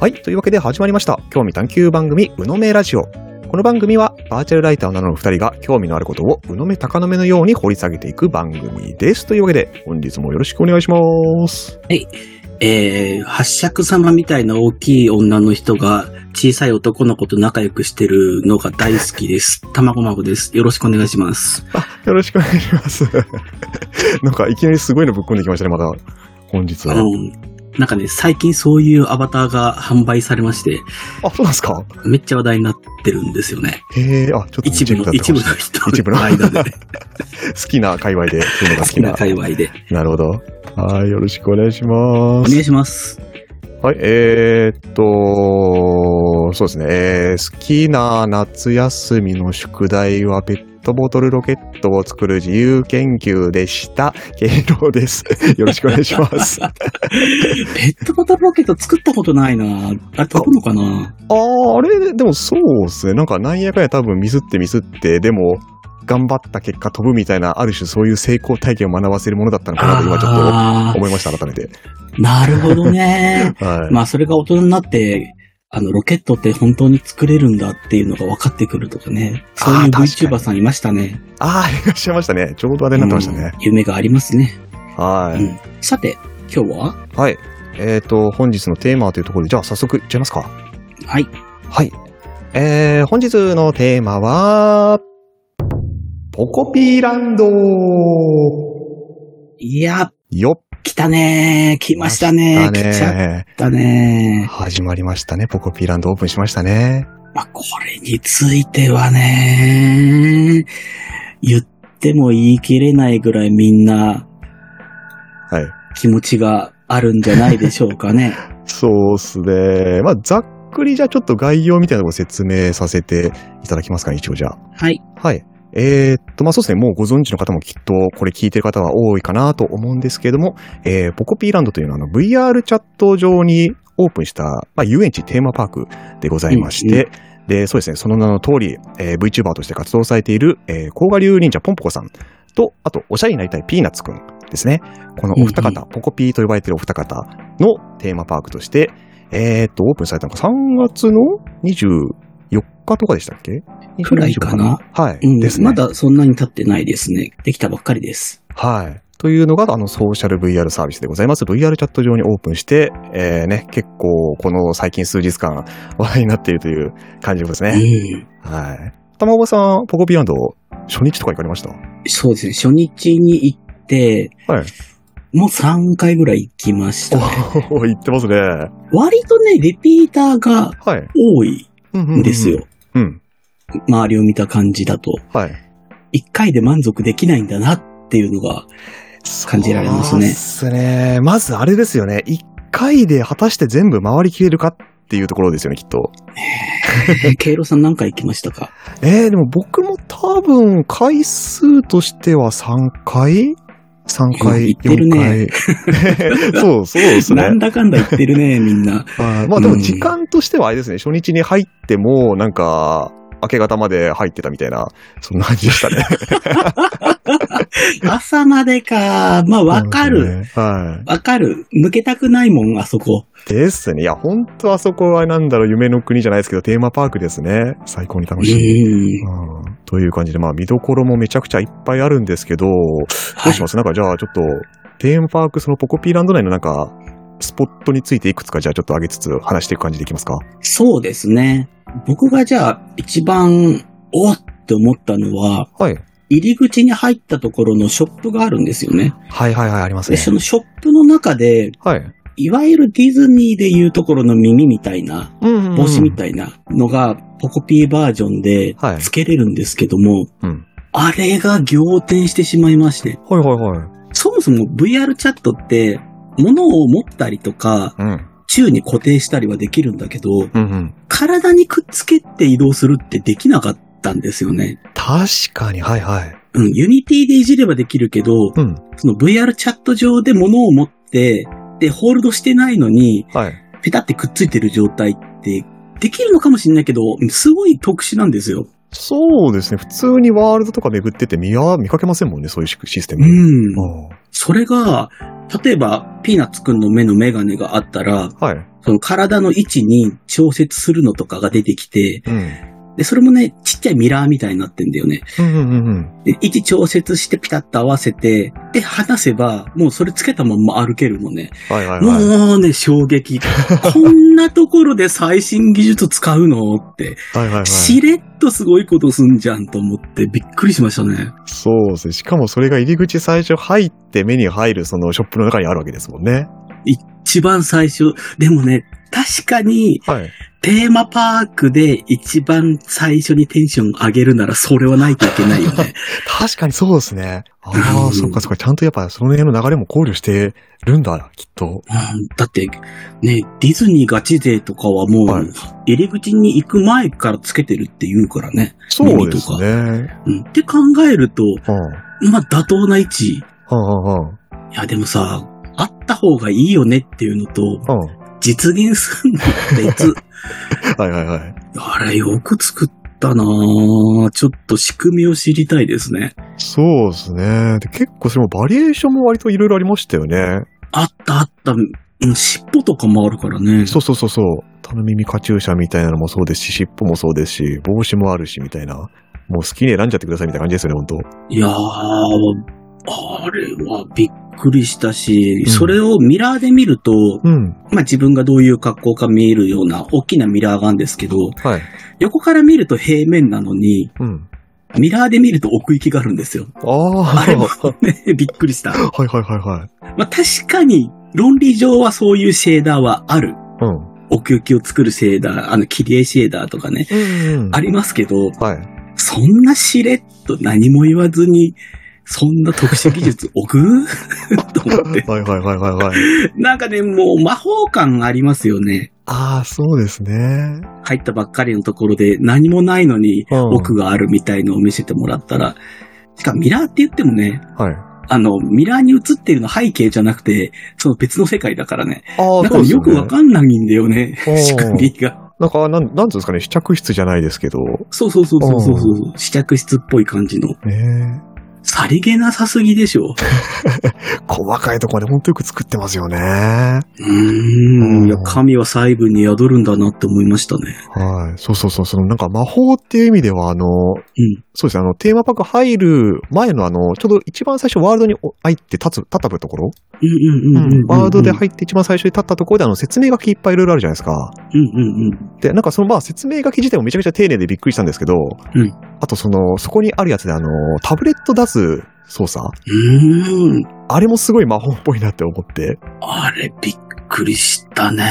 はい。というわけで始まりました。興味探求番組、うのめラジオ。この番組は、バーチャルライターを名乗る二人が興味のあることを、うのめ高のめのように掘り下げていく番組です。というわけで、本日もよろしくお願いします。えー、八尺様みたいな大きい女の人が小さい男の子と仲良くしてるのが大好きです。卵孫です。よろしくお願いします。あ、よろしくお願いします。なんか、いきなりすごいのぶっ込んできましたね、また。本日は。うん。なんかね、最近そういうアバターが販売されまして、あ、そうなんですか？めっちゃ話題になってるんですよね。へえ、あ、ちょっと一部の、一部の人一部のの 間で、好きな界隈で、そういうのが好きな好きな。界隈で。なるほど。はい、よろしくお願いします。お願いします。はい、えー、っと、そうですね、えー、好きな夏休みの宿題はペットボトルロケットを作る自由研究でした。ケイロウです。よろしくお願いします。あペットボトルロケット作ったことないなあれ飛ぶのかな？ー、あれ、でもそうですね、なんかなんやかんや多分ミスってミスって、でも、頑張った結果飛ぶみたいな、ある種そういう成功体験を学ばせるものだったのかなと今ちょっあと思いました、改めて。ーなるほどね。はい。まあ、それが大人になって、あの、ロケットって本当に作れるんだっていうのが分かってくるとかね。そういう VTuber さんいましたね。ああ、いらっしゃいましたね。ちょうどあれになってましたね。うん夢がありますね。はい。うん。さて、今日は？はい。えっ、と、本日のテーマというところで、じゃあ早速いっちゃいますか。はい。はい。えー、本日のテーマは、ポコピーランドいや、よっ来たね来ましたね来ちゃっねたね始まりましたね。ポコピーランドオープンしましたね。まあ、これについてはね言っても言い切れないぐらいみんなはい。気持ちがあるんじゃないでしょうかね。そうっすね。まあ、ざっくりじゃあちょっと概要みたいなところ説明させていただきますかね、一応じゃあ。はい。はい。えーっと、まあ、そうですね。もうご存知の方もきっとこれ聞いてる方は多いかなと思うんですけれども、えー、ポコピーランドというのはあの VR チャット上にオープンした、まあ、遊園地テーマパークでございまして、で、そうですね。その名の通り、えー VTuber として活動されている、えー、甲賀流忍者ポンポコさんと、あと、おしゃれになりたいピーナッツくんですね。このお二方、うんポコピーと呼ばれているお二方のテーマパークとして、えーっと、オープンされたのが3月の24日とかでしたっけ？くらいかなはい。うんですね。まだそんなに経ってないですね。できたばっかりです。はい。というのが、あの、ソーシャル VR サービスでございます。VR チャット上にオープンして、えー、ね、結構、この最近数日間、話題になっているという感じですうね。ん。はい。玉岡さん、ポコピーランド、初日とか行かれました？そうですね。初日に行って、はい。もう3回ぐらい行きましたね。行ってますね。割とね、リピーターがはい。多いうんうんうんんですよ。。うん。周りを見た感じだと。はい。1回で満足できないんだなっていうのが、感じられますねそうですね。まずあれですよね。一回で果たして全部回りきれるかっていうところですよね、きっと。え ケイロさん何回行きましたか？えー、でも僕も多分回数としては3回 ?3 回、行ってるね4回。そう、そうですねな。んだかんだ言ってるね、みんな。はいまあでも時間としてはあれですね、初日に入っても、なんか、明け方まで入ってたみたいな、そんな感じでしたね。朝までか。まあ、わかる。。はわかる。抜けたくないもん、あそこ。い。ですね。いや、本当あそこはなんだろう、夢の国じゃないですけど、テーマパークですね。最高に楽うしい。ん。うんという感じで、まあ見どころもめちゃくちゃいっぱいあるんですけど、どうします、なんかじゃあちょっと、テーマパークそのポコピーランド内のなんか、スポットについていくつかじゃあちょっと上げつつ話していく感じでいきますかそうですね。僕がじゃあ、一番、おっって思ったのは、はい。入り口に入ったところのショップがあるんですよね。はいはいはい、ありますで、ね。そのショップの中で、はい。いわゆるディズニーでいうところの耳みたいな、うん帽子みたいなのが、ポコピーバージョンではい付けれるんですけども、うん。あれが仰天してしまいまして、はいはいはい。そもそも VR チャットって、物を持ったりとか、うん。宙に固定したりはできるんだけど、うんうん。体にくっつけて移動するってできなかったんですよね。確かに、はいはい。うん、 Unity でいじればできるけど、うん。その VR チャット上で物を持って、で、ホールドしてないのに、はい。ペタってくっついてる状態って、できるのかもしれないけど、すごい特殊なんですよ。そうですね。普通にワールドとか巡ってて見や、見かけませんもんね、そういうシステム。うん。うんそれが、例えば、ピーナッツくんの目のメガネがあったら、はい。その体の位置に調節するのとかが出てきて、うん。で、それもね、ちっちゃいミラーみたいになってんだよね。うんうんうんうん。で、位置調節してピタッと合わせて、で、離せば、もうそれつけたまんま歩けるのね。はいはいはい。もうね、衝撃。こんなところで最新技術使うのって、はいはいはい。しれっとすごいことすんじゃんと思ってびっくりしましたね。そうですね。しかもそれが入り口最初入って目に入るそのショップの中にあるわけですもんね。一番最初。でもね、確かにはい。テーマパークで一番最初にテンション上げるならそれはないといけないよね。確かにそうですね。ああ、うんそっかそっか。ちゃんとやっぱその辺の流れも考慮してるんだ、きっと。うんだって、ね、ディズニーガチ勢とかはもはいう入り口に行く前からつけてるって言うからね。そうですね。うん。って考えると、うん。まあ妥当な位置。うんうんうん。いやでもさ、あった方がいいよねっていうのと、うん。実現するの別。はいはいはい。あれよく作ったなぁ。ちょっと仕組みを知りたいですね。そうですね。で結構それもバリエーションも割といろいろありましたよね。あったあった。うん、尻尾とかもあるからね。そうそうそうそう。タヌ耳カチューシャみたいなのもそうですし、尻尾もそうですし、帽子もあるし、みたいな。もう好きに選んじゃってくださいみたいな感じですよね、本いやー、あれはびっくりしたし、うんそれをミラーで見ると、当うん。まあ自分がどういう格好か見えるような大きなミラーがあるんですけど、はい。横から見ると平面なのに、うん。ミラーで見ると奥行きがあるんですよ。ああ。あれもね、びっくりした。はいはいはいはい。まあ確かに論理上はそういうシェーダーはある。うん。奥行きを作るシェーダー、あの、切り絵シェーダーとかね、うん、うん。ありますけど、はい。そんなしれっと何も言わずに、そんな特殊技術置く？と思って。はいはいはいはいはい。なんかね、もう魔法感ありますよね。ああ、そうですね。入ったばっかりのところで何もないのにうん奥があるみたいのを見せてもらったら、しかもミラーって言ってもね、はい。あの、ミラーに映ってるの背景じゃなくて、その別の世界だからね。ああ、なんかそうですよくわかんないんだよね。仕組みが。なんか、なん、なんつうんですかね、試着室じゃないですけど。そうそうそうそうそうそう。試着室っぽい感じの。ねさりげなさすぎでしょ。細かいところまで本当よく作ってますよね。うー。うんんいや、神は細部に宿るんだなって思いましたね。はい。そうそうそう。そのなんか魔法っていう意味では、あの、うん。そうですね、あの、テーマパーク入る前のあの、ちょうど一番最初ワールドに入って立つ、立ったところ、うんうんうんうんうん。ワールドで入って一番最初に立ったところであの、説明書きいっぱいいろいろあるじゃないですか。うんうんうん。で、なんかそのまあ説明書き自体もめちゃくちゃ丁寧でびっくりしたんですけど、うんあとその、そこにあるやつであの、タブレット出す操作？うーん。あれもすごい魔法っぽいなって思って。あれ、びっくりしたね。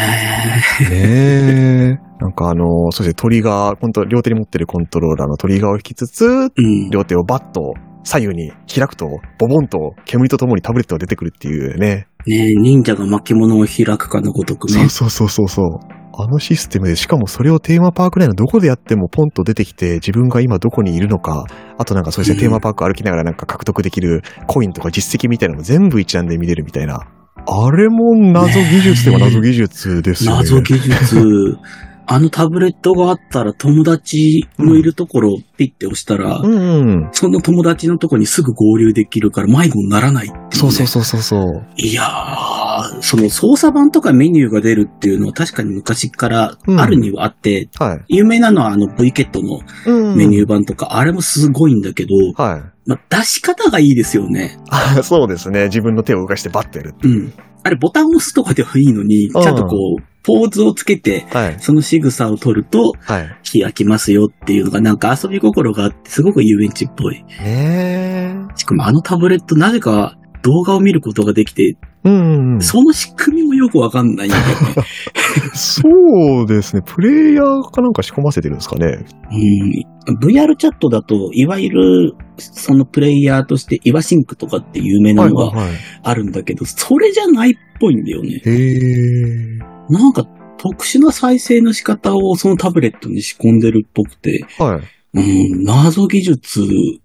ねえ。なんかあの、そしてトリガー、本当両手に持ってるコントローラーのトリガーを引きつつ、うん。両手をバッと左右に開くと、ボボンと煙とともにタブレットが出てくるっていうね。ね忍者が巻物を開くかのごとくねそう。そうそうそうそう。あのシステムで、しかもそれをテーマパーク内のどこでやってもポンと出てきて、自分が今どこにいるのか、あとなんかそうですね、うんテーマパーク歩きながらなんか獲得できるコインとか実績みたいなのも全部一覧で見れるみたいな。あれも謎技術といえば謎技術ですよね。謎技術。あのタブレットがあったら友達のいるところをピッて押したら、うんうん。その友達のところにすぐ合流できるから迷子にならないっていう、ね。そうそうそうそうそう。いやー、その操作盤とかメニューが出るっていうのは確かに昔からあるにはあって、はい。有名なのはあの V ケットのうんメニュー版とか、あれもすごいんだけど、はい。まあ、出し方がいいですよね。あそうですね。自分の手を動かしてバッてやる。うん。あれボタンを押すとかではいいのに、ちゃんとこう、ポーズをつけて、はい。その仕草を取ると、はい。開きますよっていうのがなんか遊び心があって、すごく遊園地っぽい。ねしかもあのタブレットなぜか動画を見ることができて、え。うんうん。その仕組みもよくわかんないんだよね。そうですね。プレイヤーかなんか仕込ませてるんですかね。うん、VR チャットだと、いわゆる、そのプレイヤーとして、イワシンクとかって有名なのがはい。あるんだけど、それじゃないっぽいんだよね。へえ。なんか、特殊な再生の仕方をそのタブレットに仕込んでるっぽくて、はい。うん、謎技術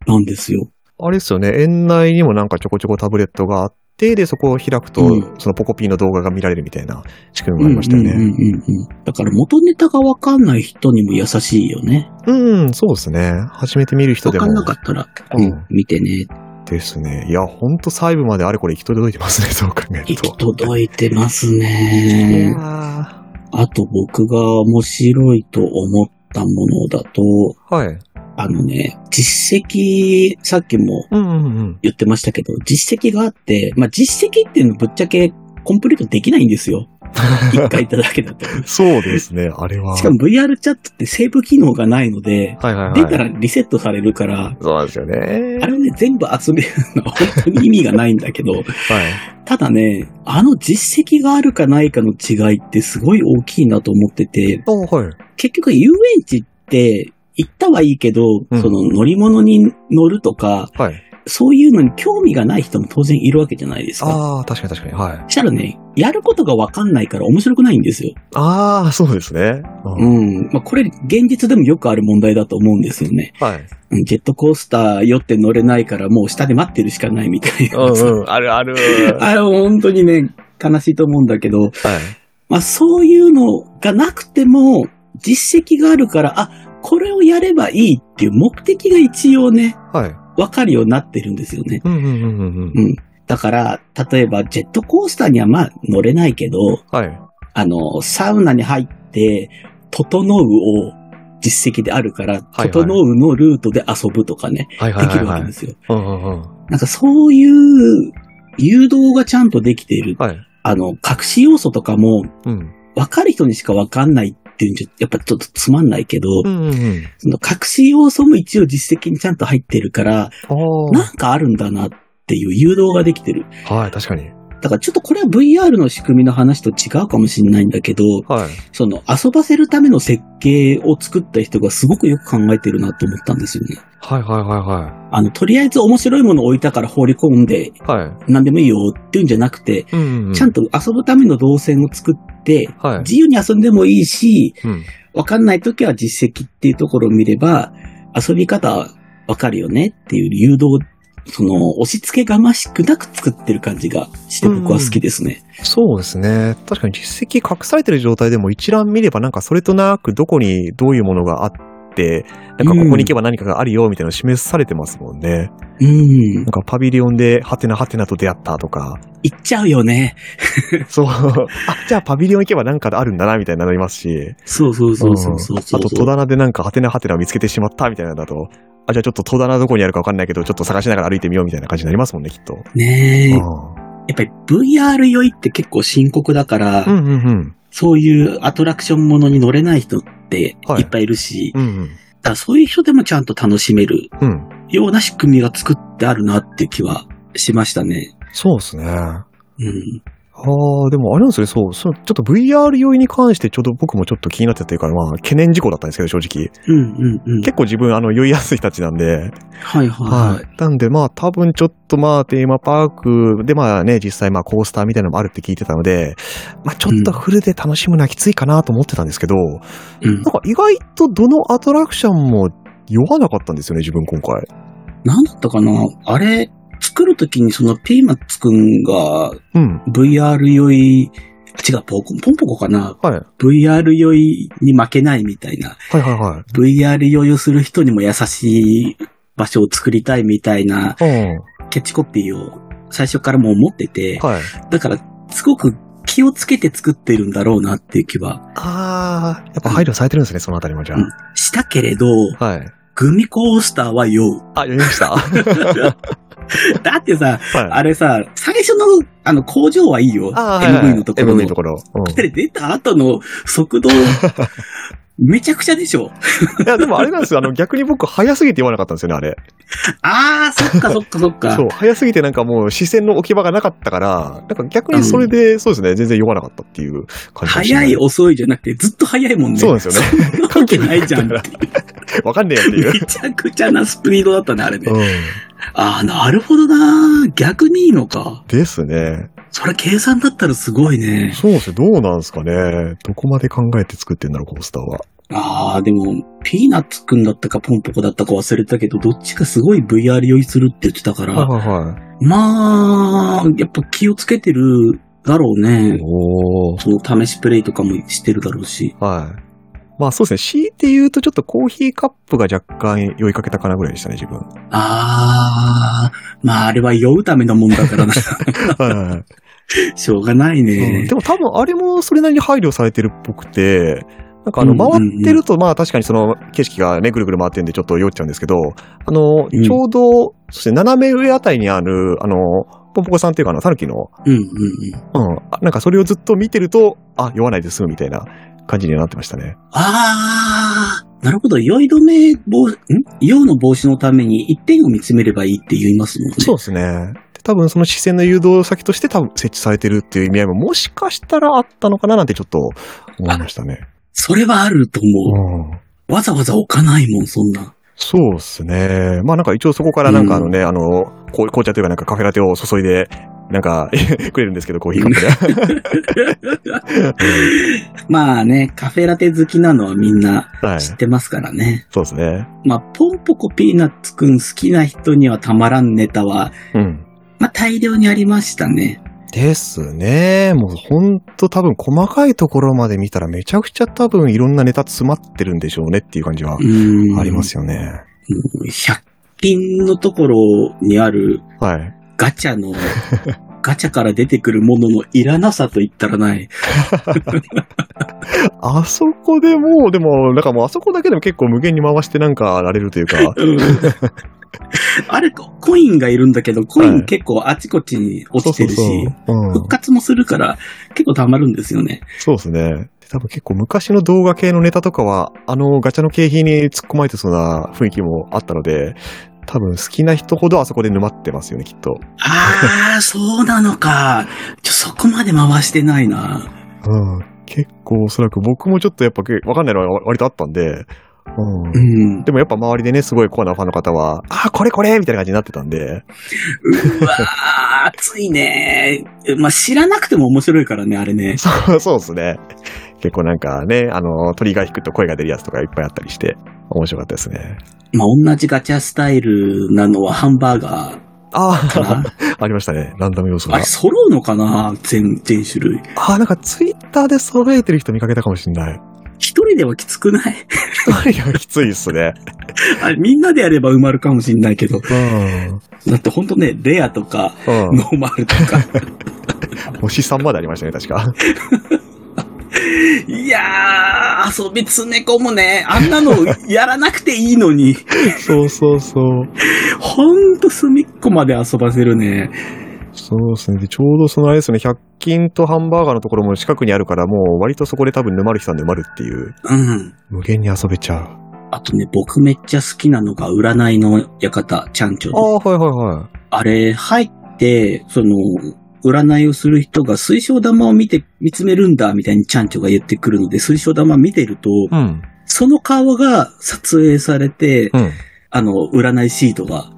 なんですよ。あれですよね。園内にもなんかちょこちょこタブレットがあって、で、そこを開くと、うんそのポコピーの動画が見られるみたいな仕組みもありましたよね。うんうんうんうん。だから元ネタがわかんない人にも優しいよね。うん、そうですね。初めて見る人でも。わかんなかったら、うんうん、見てね。ですね。いや、ほんと細部まであれこれ行き届いてますね、そう考える行きと。届いてますいね。あと僕が面白いと思ったものだと、はい。あのね、実績、さっきも。言ってましたけど、実績があって、まあ、実績っていうのぶっちゃけコンプリートできないんですよ。一回いただけだと。そうですね、あれは。しかも VR チャットってセーブ機能がないので、はいはいはい。出たらリセットされるから、そうなんですよね。あれをね、全部集めるのは 本当に意味がないんだけど、はい。ただね、あの実績があるかないかの違いってすごい大きいなと思ってて、あはい。結局遊園地って行ったはいいけど、うんその乗り物に乗るとか、はい。そういうのに興味がない人も当然いるわけじゃないですか。ああ、確かに確かに。はい。そしたらね、やることがわかんないから面白くないんですよ。ああ、そうですね。う。うんん。まあ、これ現実でもよくある問題だと思うんですよね。はい。うんジェットコースター酔って乗れないからもう下で待ってるしかないみたいな。うんうん。あるある。あれ本当にね、悲しいと思うんだけど、はい。まあそういうのがなくても、実績があるから、あ、これをやればいいっていう目的が一応ね、はい。わかるようになってるんですよね。うんうんうんうんうん。うん。だから、例えばジェットコースターにはまあ乗れないけど、はい。あの、サウナに入って、整うを実績であるから、はい整うのルートで遊ぶとかね、はいはいできはいはい。るわけですよ。うんうんうん。なんかそういう誘導がちゃんとできている。はい。あの、隠し要素とかも、うん。わかる人にしかわかんないっていうんじゃ、やっぱちょっとつまんないけど、うんうんうん。その隠し要素も一応実績にちゃんと入ってるから、あなんかあるんだなっていう誘導ができてる。あ。はい、確かに。だからちょっとこれは VR の仕組みの話と違うかもしれないんだけど、はい。その遊ばせるための設計を作った人がすごくよく考えてるなと思ったんですよね。はいはいはあの、とりあえず面白いものを置いたから放り込んでいはい。はい。何でもいいよっていうんじゃなくて、うんうんうん。ちゃんと遊ぶための動線を作って、はい。自由に遊んでもいいし、うん。わかんないときは実績っていうところを見れば、遊び方はわかるよねっていう誘導、その、押し付けがましくなく作ってる感じがして僕は好きですね。そうですね。確かに実績隠されてる状態でも一覧見ればなんかそれとなくどこにどういうものがあって、なんかここに行けば何かがあるよみたいなの示されてますもんね。うんなん。かパビリオンでハテナハテナと出会ったとか。行っちゃうよね。そう。あ、じゃあパビリオン行けばなんかあるんだなみたいになりますし。そうそうそうそうそうそう。んあと戸棚でなんかハテナハテナを見つけてしまったみたいなのだと、あ、じゃあちょっと戸棚どこにあるかわかんないけど、ちょっと探しながら歩いてみようみたいな感じになりますもんね、きっと。ねえ。うやっぱり VR 酔いって結構深刻だから、んうんうんそういうアトラクションものに乗れない人ってはいいっぱいいるし、うん。うんだそういう人でもちゃんと楽しめる。ような仕組みが作ってあるなっていう気はしましたね。そうですね。うん。ああ、でもあれなんですね、そう、そう、ちょっと VR 用意に関してちょうど僕もちょっと気になってたというか、まあ、懸念事項だったんですけど、正直。うんうんうん。結構自分、あの、酔いやすいたちなんで、はいはいはい。なんで、まあ、多分ちょっとまあ、テーマパークで、まあね、実際まあ、コースターみたいなのもあるって聞いてたので、まあ、ちょっとフルで楽しむのはきついかなと思ってたんですけど、うんなん。か意外とどのアトラクションも酔わなかったんですよね、自分今回。なんだったかな？あれ、作るときにそのピーマッツくんがうん。VR 酔い、違う、ポンポンポコかなはい。?VR 酔いに負けないみたいな。はいはいはい。VR 酔いをする人にも優しい場所を作りたいみたいなうん。キャッチコピーを最初からもう思ってて、はい。だからすごく気をつけて作ってるんだろうなっていう気はああ、やっぱ配慮されてるんですね、そのあたりもじゃうんしたけれど、あ。はい。グミコースターは酔う。あ、読みました？は だってさ、い。あれさ、最初のあの工場はいいよ。MV のところ MV ののと。ころ。うんで、出た後の速度、めちゃくちゃでしょ。いや、でもあれなんですよ。あの、逆に僕、早すぎて言わなかったんですよね、あれ。あー、そっかそっかそっかそう、。早すぎてなんかもう視線の置き場がなかったから、なんか逆にそれで、そうですね、全然酔わなかったっていう感じ早い遅いじゃなくて、ずっと早いもんね。そうなんですよね。そんなわけないじゃん。わかんねえよっていうめ。ちゃくちゃなスピードだったね、あれね。うん。ああ、なるほどな。逆にいいのか。ですね。それ計算だったらすごいね。そうですね、どうなんですかね。どこまで考えて作ってんだろう、コースターは。ああ、でも、ピーナッツくんだったかポンポコだったか忘れたけど、どっちかすごい VR 酔いするって言ってたから、はいはいはい。まあ、やっぱ気をつけてるだろうね。おー。その試しプレイとかもしてるだろうし。はい。まあそうですね。強いて言うとちょっとコーヒーカップが若干酔いかけたかなぐらいでしたね、自分。ああ、まああれは酔うためのもんだからな。はいはい しょうがないうんねで。も多分あれもそれなりに配慮されてるっぽくて、なんかあの、回ってると、まあ確かにその景色がね、ぐるぐる回ってるんでちょっと酔っちゃうんですけど、あの、うんちょうど、そして斜め上あたりにある、あの、ポンポコさんっていうかあの、タヌキの、うんうんうん。うん、あなんかそれをずっと見てると、あ、酔わないで済むみたいな感じにはなってましたね。ああ、なるほど。酔い止め防、ん？酔うの防止のために一点を見つめればいいって言いますもんね。そうですね。で多分その視線の誘導先として多分設置されてるっていう意味合いももしかしたらあったのかななんてちょっと思いましたね。それはあると思うんう。わざわざ置かないもん、そんな。そうですね。まあなんか一応そこからなんかあのね、あの、こう紅茶というかなんかカフェラテを注いで、なんか くれるんですけど、コーヒーカップで。まあね、カフェラテ好きなのはみんなはい。知ってますからね。そうですね。まあ、ポンポコピーナッツくん好きな人にはたまらんネタは、うん。まあ大量にありましたね。ですね。もうほんと多分細かいところまで見たらめちゃくちゃ多分いろんなネタ詰まってるんでしょうねっていう感じはうん。ありますよね。うん。100均のところにあるはい。ガチャの、ガチャから出てくるもののいらなさと言ったらない。あそこでもう、でも、なんかもうあそこだけでも結構無限に回してなんかられるというか、うん あれ、コインがいるんだけど、コイはいン結構あちこちに落ちてるし、復活もするから結構溜まるんですよね。そうですね。で多分結構昔の動画系のネタとかは、あのガチャの景品に突っ込まれてそうな雰囲気もあったので、多分好きな人ほどあそこで沼ってますよね、きっと。ああ、そうなのか。ちょ、そこまで回してないな。うん。結構おそらく僕もちょっとやっぱけわかんないのは割とあったんで、うん。うん。でもやっぱ周りでね、すごいコアなファンの方は、ああ、これこれみたいな感じになってたんで、うわー、熱いね。まあ、知らなくても面白いからね、あれね。そう、そうですね。結構なんかね、あの、鳥が引くと声が出るやつとかいっぱいあったりして、面白かったですね。まあ、同じガチャスタイルなのはハンバーガあーかあな。ありましたね。ランダム要素があれ、。揃うのかな全、全種類。ああ、なんかツイッターで揃えてる人見かけたかもしれない。一人ではきつくない？いや、きついっすね。あれ、みんなでやれば埋まるかもしんないけど。うん。だってほんとね、レアとか、うん。ノーマルとか。星3までありましたね、確か。いやー、遊び詰め込むね。あんなのやらなくていいのに。そうそうそう。ほんと隅っこまで遊ばせるね。そうですね。で、ちょうどそのあれですね、100均とハンバーガーのところも近くにあるから、もう割とそこで多分沼る人は沼るっていう、うん。無限に遊べちゃう。あとね、僕めっちゃ好きなのが占いの館、ちゃんちょああ、の。はいはいはい。あれ、入って、その、占いをする人が水晶玉を見て、見つめるんだ、みたいにちゃんちょが言ってくるので、水晶玉見てると、うん。その顔が撮影されて、うん。あの、占いシートが。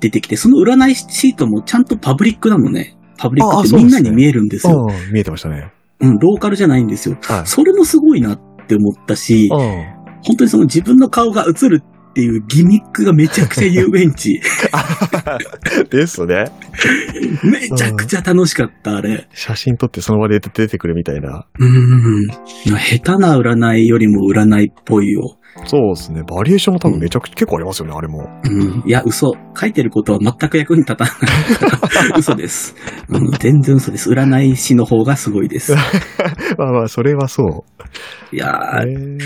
出てきて、その占いシートもちゃんとパブリックなのね。パブリックってみんなに見えるんですよ。ああ、見えてましたね。うん、ローカルじゃないんですよ。はい。それもすごいなって思ったし、あ本当にその自分の顔が映るっていうギミックがめちゃくちゃ遊園地。あ。ですね。めちゃくちゃ楽しかった、あれ。写真撮ってその場で出てくるみたいな。うん。下手な占いよりも占いっぽいよ。そうですね。バリエーションも多分めちゃくちゃ結構ありますよね、あれも。うん。いや、嘘。書いてることは全く役に立たない。嘘です。うん、全然嘘です。占い師の方がすごいです。まあまあ、それはそう。いやー、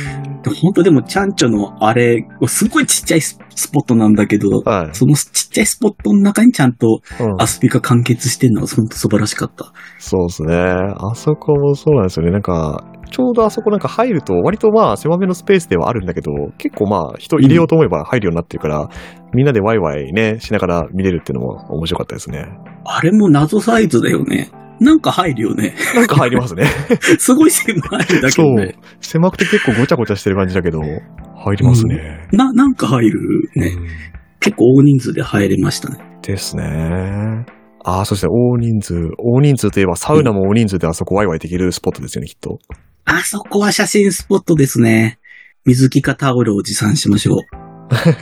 本当でも、ちゃんちょのあれ、すごいちっちゃいススポットなんだけど、はい。そのちっちゃいスポットの中にちゃんとうん遊びが完結してんのは本当素晴らしかった。そうですね。あそこもそうなんですよね。なんか、ちょうどあそこなんか入ると、割とまあ狭めのスペースではあるんだけど、結構まあ人入れようと思えば入るようになってるから、みんなでワイワイね、しながら見れるっていうのも面白かったですね。あれも謎サイズだよね。なんか入るよね。なんか入りますね。すごい狭いんだけそうどね。。狭くて結構ごちゃごちゃしてる感じだけど、入りますね。な、なんか入るね。うん結構大人数で入れましたね。ですね。ああ、そして大人数。大人数といえばサウナも大人数であそこワイワイできるスポットですよね、きっと。あそこは写真スポットですね。水着かタオルを持参しましょう。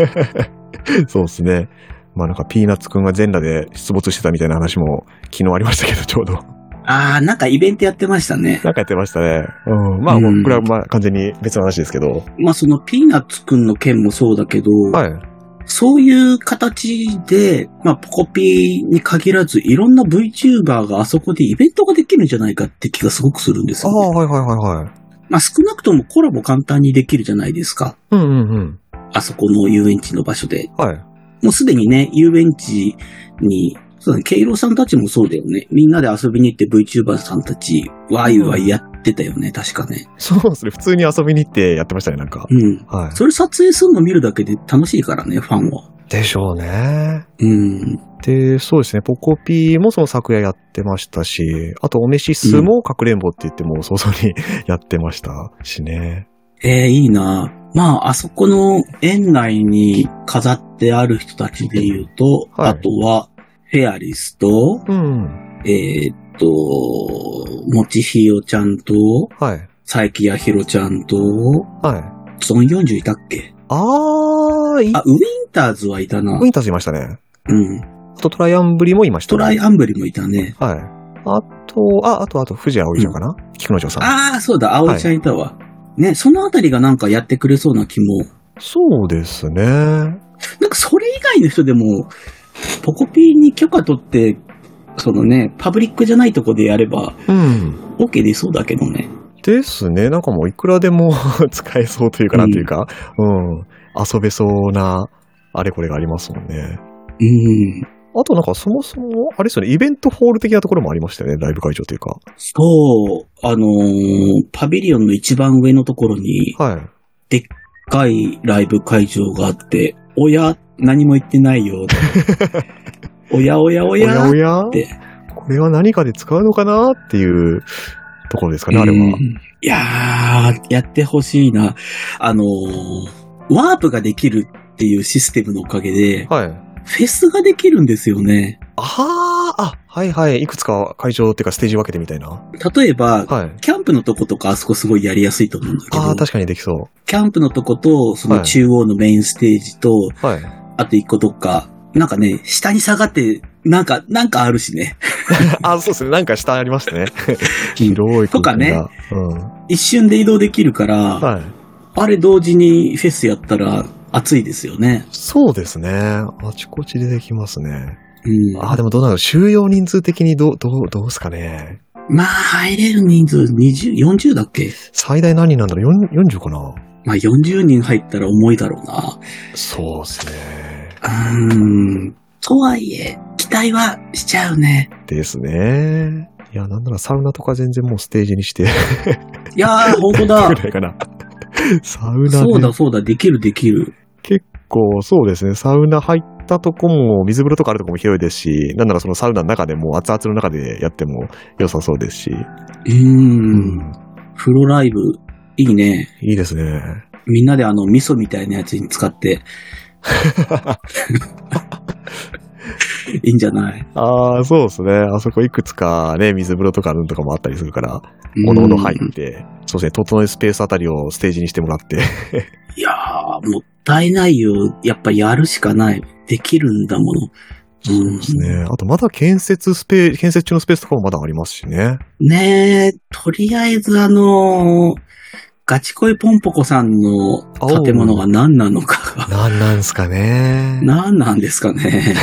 そうですね。まあなんかピーナッツくんが全裸で出没してたみたいな話も昨日ありましたけど、ちょうど。あー、なんかイベントやってましたね。なんかやってましたね。うん。まあ、うんこれはまあ完全に別の話ですけど。まあそのピーナッツくんの件もそうだけど、はい。そういう形で、まあポコピーに限らずいろんな VTuber があそこでイベントができるんじゃないかって気がすごくするんですああ、よ、ね。はいはいはいはい。まあ少なくともコラボ簡単にできるじゃないですか。うんうんうん。あそこの遊園地の場所で。はい。もうすでにね、遊園地に、そうだね、ケイロさんたちもそうだよね。みんなで遊びに行って VTuber さんたち、ワイワイやってたよね、確かね。そうですね。普通に遊びに行ってやってましたね、なんか。うん。はい。それ撮影するの見るだけで楽しいからね、ファンは。でしょうね。うん。で、そうですね。ポコピーもその昨夜やってましたし、あとオメシスもかくれんぼって言っても早々に やってましたしね。えー、いいなまあ、あそこの園内に飾ってある人たちで言うと、はいあとは、フェアリスと、うん。えーっと、もちひよちゃんと、はい。佐伯やひろちゃんと、はい。ゾン40いたっけ？あー、いあ、ウィンターズはいたなウィ。ンターズいましたね。うん。あとトライアンブリもいました、トライアンブリもいたね。はい。あと、あ、あと、あと、藤葵ちゃんかな、菊之丞さん。ああ、そうだ、葵ちゃんいたわ。ね、そのあたりがなんかやってくれそうな気も。そうですね。なんかそれ以外の人でも、ポコピーに許可取って、そのね、パブリックじゃないとこでやれば、うん。OK でそうだけどね。ですね。なんかもういくらでも 使えそうというかなんというか、うん、遊べそうな、あれこれがありますもんね。うん。あとなんかそもそも、あれですよね、イベントホール的なところもありましたよね、ライブ会場というか。そう、あのーパビリオンの一番上のところに、はい。でっかいライブ会場があって、おや、何も言ってないよ。おやおやおおややおや？って。これは何かで使うのかなっていうところですかね、あれは。うんいやー、やってほしいな。あのーワープができるっていうシステムのおかげで、はい。フェスができるんですよね。あーあ、はいはい。いくつか会場っていうかステージ分けてみたいな。例えば、はい。キャンプのとことかあそこすごいやりやすいと思うんだけどああ、、確かにできそキャンプのとこと、その中央のメインステージと、う。はい。あと一個どっか、なんかね、下に下がって、なんか、なんかあるしね。あ、そうですね。なんか下ありましたね。広いとかね。うん。一瞬で移動できるから、はい。あれ同時にフェスやったら熱いですよね。そうですね。あちこちでできますね。うん。あ、でもどうなの収容人数的にどう、どう、どうですかね。まあ、入れる人数20、40だっけ？最大何人なんだろう ?40 かな？まあ、40人入ったら重いだろうな。そうですね。うーん。とはいえ、期待はしちゃうね。ですね。いや、なんならサウナとか全然もうステージにして、いやー、本当だ ぐ。らいかな。サウナで。そうだ、そうだ、できる、できる。結構そうですね。サウナ入ったとこも、水風呂とかあるとこも広いですし、なんならそのサウナの中でも熱々の中でやっても良さそうですし。うーん。風呂ライブ、いいね。いいですね。みんなであの、味噌みたいなやつに使って。いいんじゃない？ああ、そうですね。あそこいくつかね、水風呂とかあるのとかもあったりするから、おのおの入って、そうですね、整えスペースあたりをステージにしてもらって。いやー、もったいないよ。やっぱやるしかない。できるんだもの。うん。ですね。あとまだ建設スペー建設中のスペースとかもまだありますしね。ねえ、とりあえずあのーガチ恋ポンポコさんの建物が何なのかが、なんなんすかね。何なんですかね。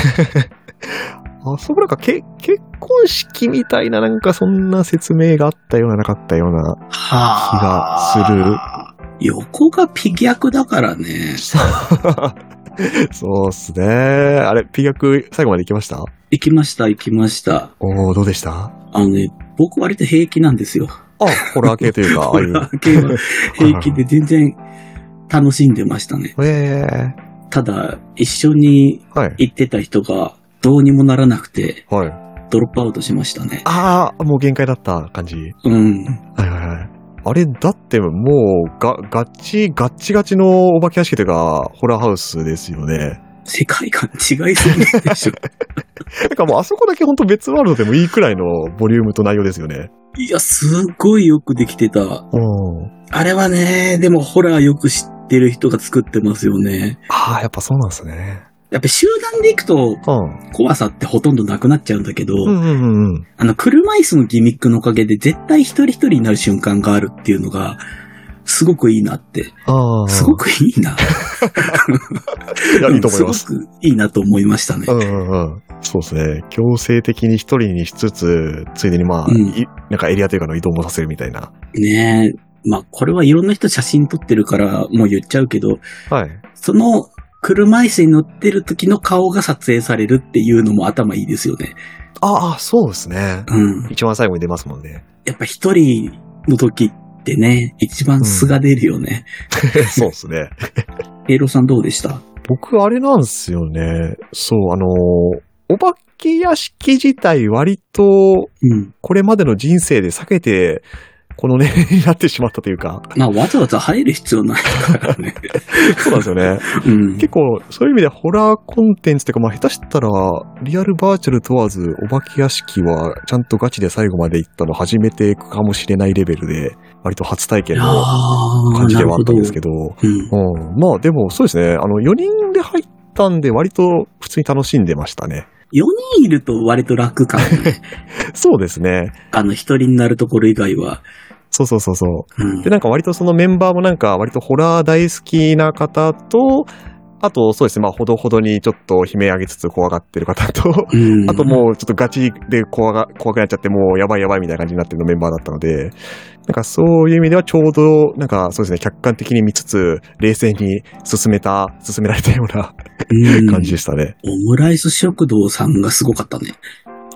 あそこなんかけ結婚式みたいななんかそんな説明があったようななかったような。は気があ。横がピギャクだからね。そうっすね。あれ、ピガク最後まで行きました？行きました、行きました。おー、どうでした？あのね、僕割と平気なんですよ。あ、ホラー系というか。ホラー系は平気で全然楽しんでましたね。ええただ、一緒にはい。行ってた人がどうにもならなくて、はい。ドロップアウトしましたね。ああ、もう限界だった感じ？うん。はいはいはい。あれ、だってもう、が、ガチ、ガッチガチのお化け屋敷というか、ホラーハウスですよね。世界観違いすぎるでしょ。なんかもうあそこだけほんと別ワールドでもいいくらいのボリュームと内容ですよね。いや、すごいよくできてた。うん。あれはね、でもホラーよく知ってる人が作ってますよね。ああ、やっぱそうなんですね。やっぱ集団で行くとうん。怖さってほとんどなくなっちゃうんだけど、うんうんうんうん。あの、車椅子のギミックのおかげで絶対一人一人になる瞬間があるっていうのが、すごくいいなって。すごくいいな。い や、いいと思います。すごくいいなと思いましたねう。んうんうん。そうですね。強制的に一人にしつつ、ついでにまあ、うんいなんかエリアというかの移動もさせるみたいな。ねえ。まあ、これはいろんな人写真撮ってるからもう言っちゃうけど、はい。その車椅子に乗ってる時の顔が撮影されるっていうのも頭いいですよね。ああ、そうですね。うん。一番最後に出ますもんね。やっぱ一人の時ってね、一番素が出るよね。そうですね。エイロさんどうでした？僕、あれなんですよね。そう、あのーお化け屋敷自体割と、うん。これまでの人生で避けて、この年齢になってしまったというか。まあ、わざわざ入る必要ないからね。そうなんですよね。うん。結構、そういう意味でホラーコンテンツっていうか、まあ、下手したら、リアルバーチャル問わず、お化け屋敷は、ちゃんとガチで最後まで行ったの初めてかもしれないレベルで、割と初体験の感じではあ。ったんですけど、うん。うん。まあ、でも、そうですね。あの、4人で入ったんで、割と普通に楽しんでましたね。4人いると割と楽かもね。そうですね。あの、一人になるところ以外は。そうそうそうそう。うんで、。なんか割とそのメンバーもなんか割とホラー大好きな方と、あとそうですね、まあほどほどにちょっと悲鳴上げつつ怖がってる方と、うんあともうちょっとガチで怖が怖くなっちゃってもうやばいやばいみたいな感じになってるのメンバーだったので、なんかそういう意味ではちょうどなんかそうですね、客観的に見つつ冷静に進めた、進められたようなうん 感じでしたね。オムライス食堂さんがすごかったね。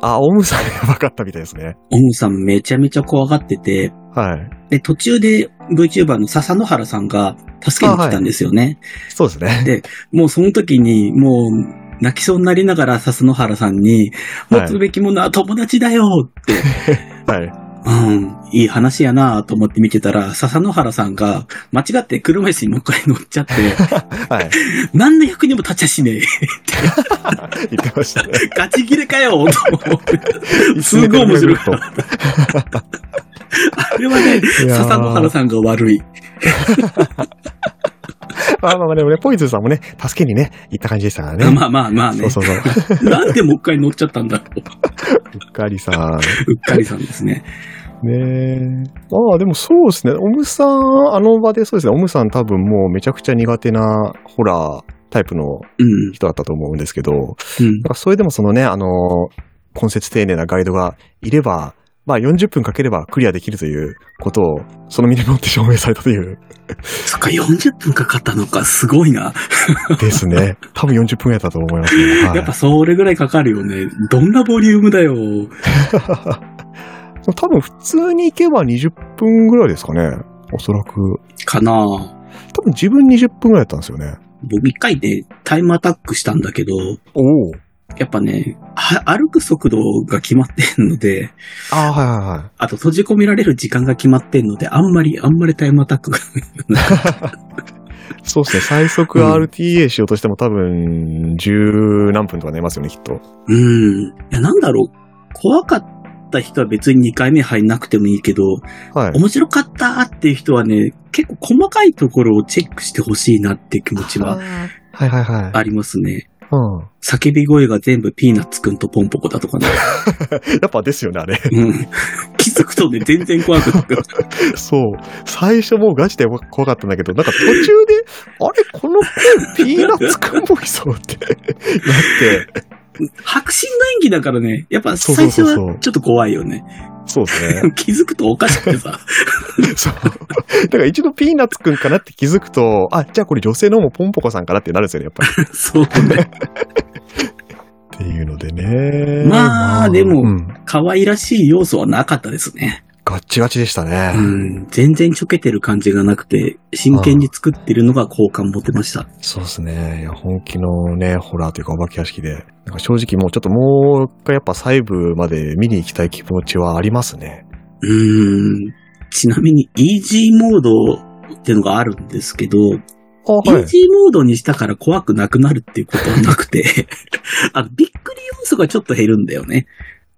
あ、オムさんやばかったみたいですね。オムさんめちゃめちゃ怖がってて、はい。で、途中で VTuber の笹野原さんが助けに来たんですよね。そうですね。でもうその時に、もう泣きそうになりながら笹野原さんに、はい持つべきものは友達だよって、はい。うん、いい話やなと思って見てたら、笹野原さんが間違って車椅子にもう一回乗っちゃって、はい。何の役にも立ちゃしねえ。言ってましたね。ガチ切れかよと思って。すごい面白い。と。あれはね、笹野原さんが悪い。まあまあまあでもね、ポイズンさんもね、助けにね、行った感じでしたからね。まあまあまあね。そうそうそう。なんでもう一回乗っちゃったんだろう。うっかりさん。うっかりさんですね。ねえ。まあでもそうですね。オムさん、あの場でそうですね。オムさん多分もうめちゃくちゃ苦手なホラータイプのうん。人だったと思うんですけど、うん。かそれでもそのね、あの、根節丁寧なガイドがいれば、まあ40分かければクリアできるということを、その身に持って証明されたという、そっか、40分かかったのか、すごいな。ですね。多分40分ぐらいだったと思いますね。はいやっぱそれぐらいかかるよね。どんなボリュームだよ。多分普通に行けば20分ぐらいですかね。おそらく。かな多分自分20分ぐらいだったんですよね。僕一回ね、タイムアタックしたんだけど、おお。やっぱね、は歩く速度が決まってんので、ああ、はいはいはい。あと閉じ込められる時間が決まってんので、あんまり、あんまりタイムアタックが。そうですね。最速 RTA しようとしても多分、十何分とかなりますよね、きっと。うん。いや、なんだろう。怖かった人は別に2回目入んなくてもいいけど、はい。面白かったっていう人はね、結構細かいところをチェックしてほしいなって気持ちははいはいはい。ありますね。うん。叫び声が全部ピーナッツくんとポンポコだとかね。やっぱですよね、あれ。うん。気づくとね、全然怖くなく そう。最初もうガチで怖かったんだけど、なんか途中で、あれ、この声ピーナッツくんっぽいぞってなって、白真の演技だからね、やっぱ最初はちょっと怖いよね。そうですね。気づくとおかしくてさ。そう。だから一度ピーナッツくんかなって気づくと、あ、じゃあこれ女性の方もポンポコさんかなってなるんですよね、やっぱり。そうね。っていうのでね。まあでもうん可愛らしい要素はなかったですね。ガッチガチでしたね。うん。全然ちょけてる感じがなくて、真剣に作ってるのが好感持てました。そうですね。いや、本気のね、ホラーというかお化け屋敷で。なんか正直もうちょっともう一回やっぱ細部まで見に行きたい気持ちはありますね。うーん。ちなみに、イージーモードっていうのがあるんですけど、あ、イージーモードにしたから怖くなくなるっていうことはなくて、あの、びっくり要素がちょっと減るんだよね。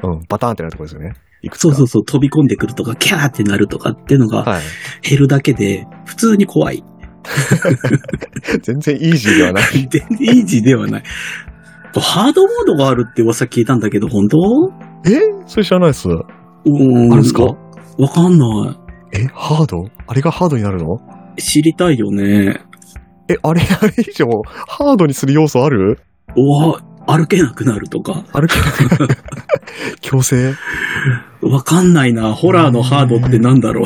うん、バターンってなるところですよね。いくつか。そうそうそう、飛び込んでくるとか、キャーってなるとかっていうのがはい。減るだけで、普通に怖い。全然イージーではない。全然イージーではない。ハードモードがあるって噂聞いたんだけど、本当？え？それ知らないです。うんあるんですか？わわかんなえ、ハード？あれがハードになるの？い。知りたいよね。え、あれ、あれ以上、ハードにする要素ある？おわ、歩けなくなるとか。歩けなく強制？わかんないな。ホラーのハードってなんだろ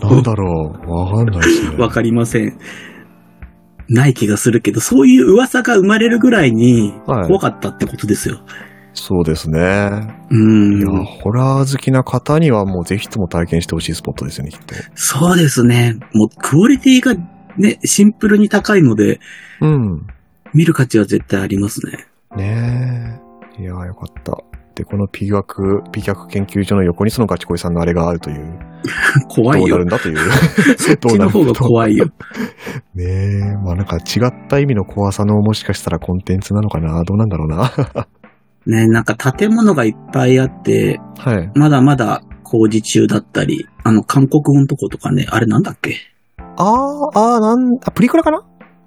なんだろうわかんないですね。う。わかりません。ない気がするけど、そういう噂が生まれるぐらいにはい怖かったってことですよ。そうですね。ういや、ん。ホラー好きな方にはもうぜひとも体験してほしいスポットですよね、きっと。そうですね。もうクオリティがね、シンプルに高いので、うん。見る価値は絶対ありますね。ねえ。いやーよかった。で、この P 学、P 客研究所の横にそのガチ恋さんのあれがあるという。怖いよどうなる。んだという。そっちの方が怖いよ。ねえ。まあなんか違った意味の怖さのもしかしたらコンテンツなのかなどうなんだろうな。ね、なんか建物がいっぱいあって、はい。まだまだ工事中だったり、あの、韓国語のとことかね、あれなんだっけ？あー、あー、なん、あ、プリクラかな？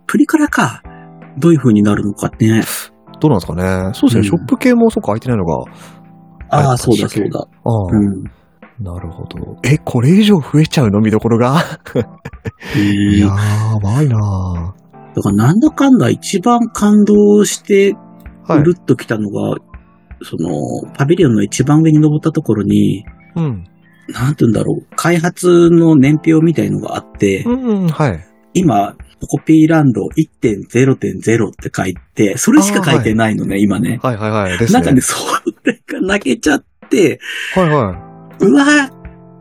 プリクラか。どういう風になるのかね。どうなんですかね。そうですね。うんショップ系もそっか空いてないのが。ああ、はいそうだそうだ。ああ、うん。なるほど。え、これ以上増えちゃうの？見どころが？いやだー、ばいなからなんだかんだ一番感動して、うるっときたのが、その、パビリオンの一番上に登ったところに、うん。なんて言うんだろう、開発の年表みたいのがあって、うん、はい。今、ポコピーランド1.0.0って書いて、それしか書いてないのね、今ね。はいはいはい。ですね。なんかね、それが泣けちゃって、はいはい。うわ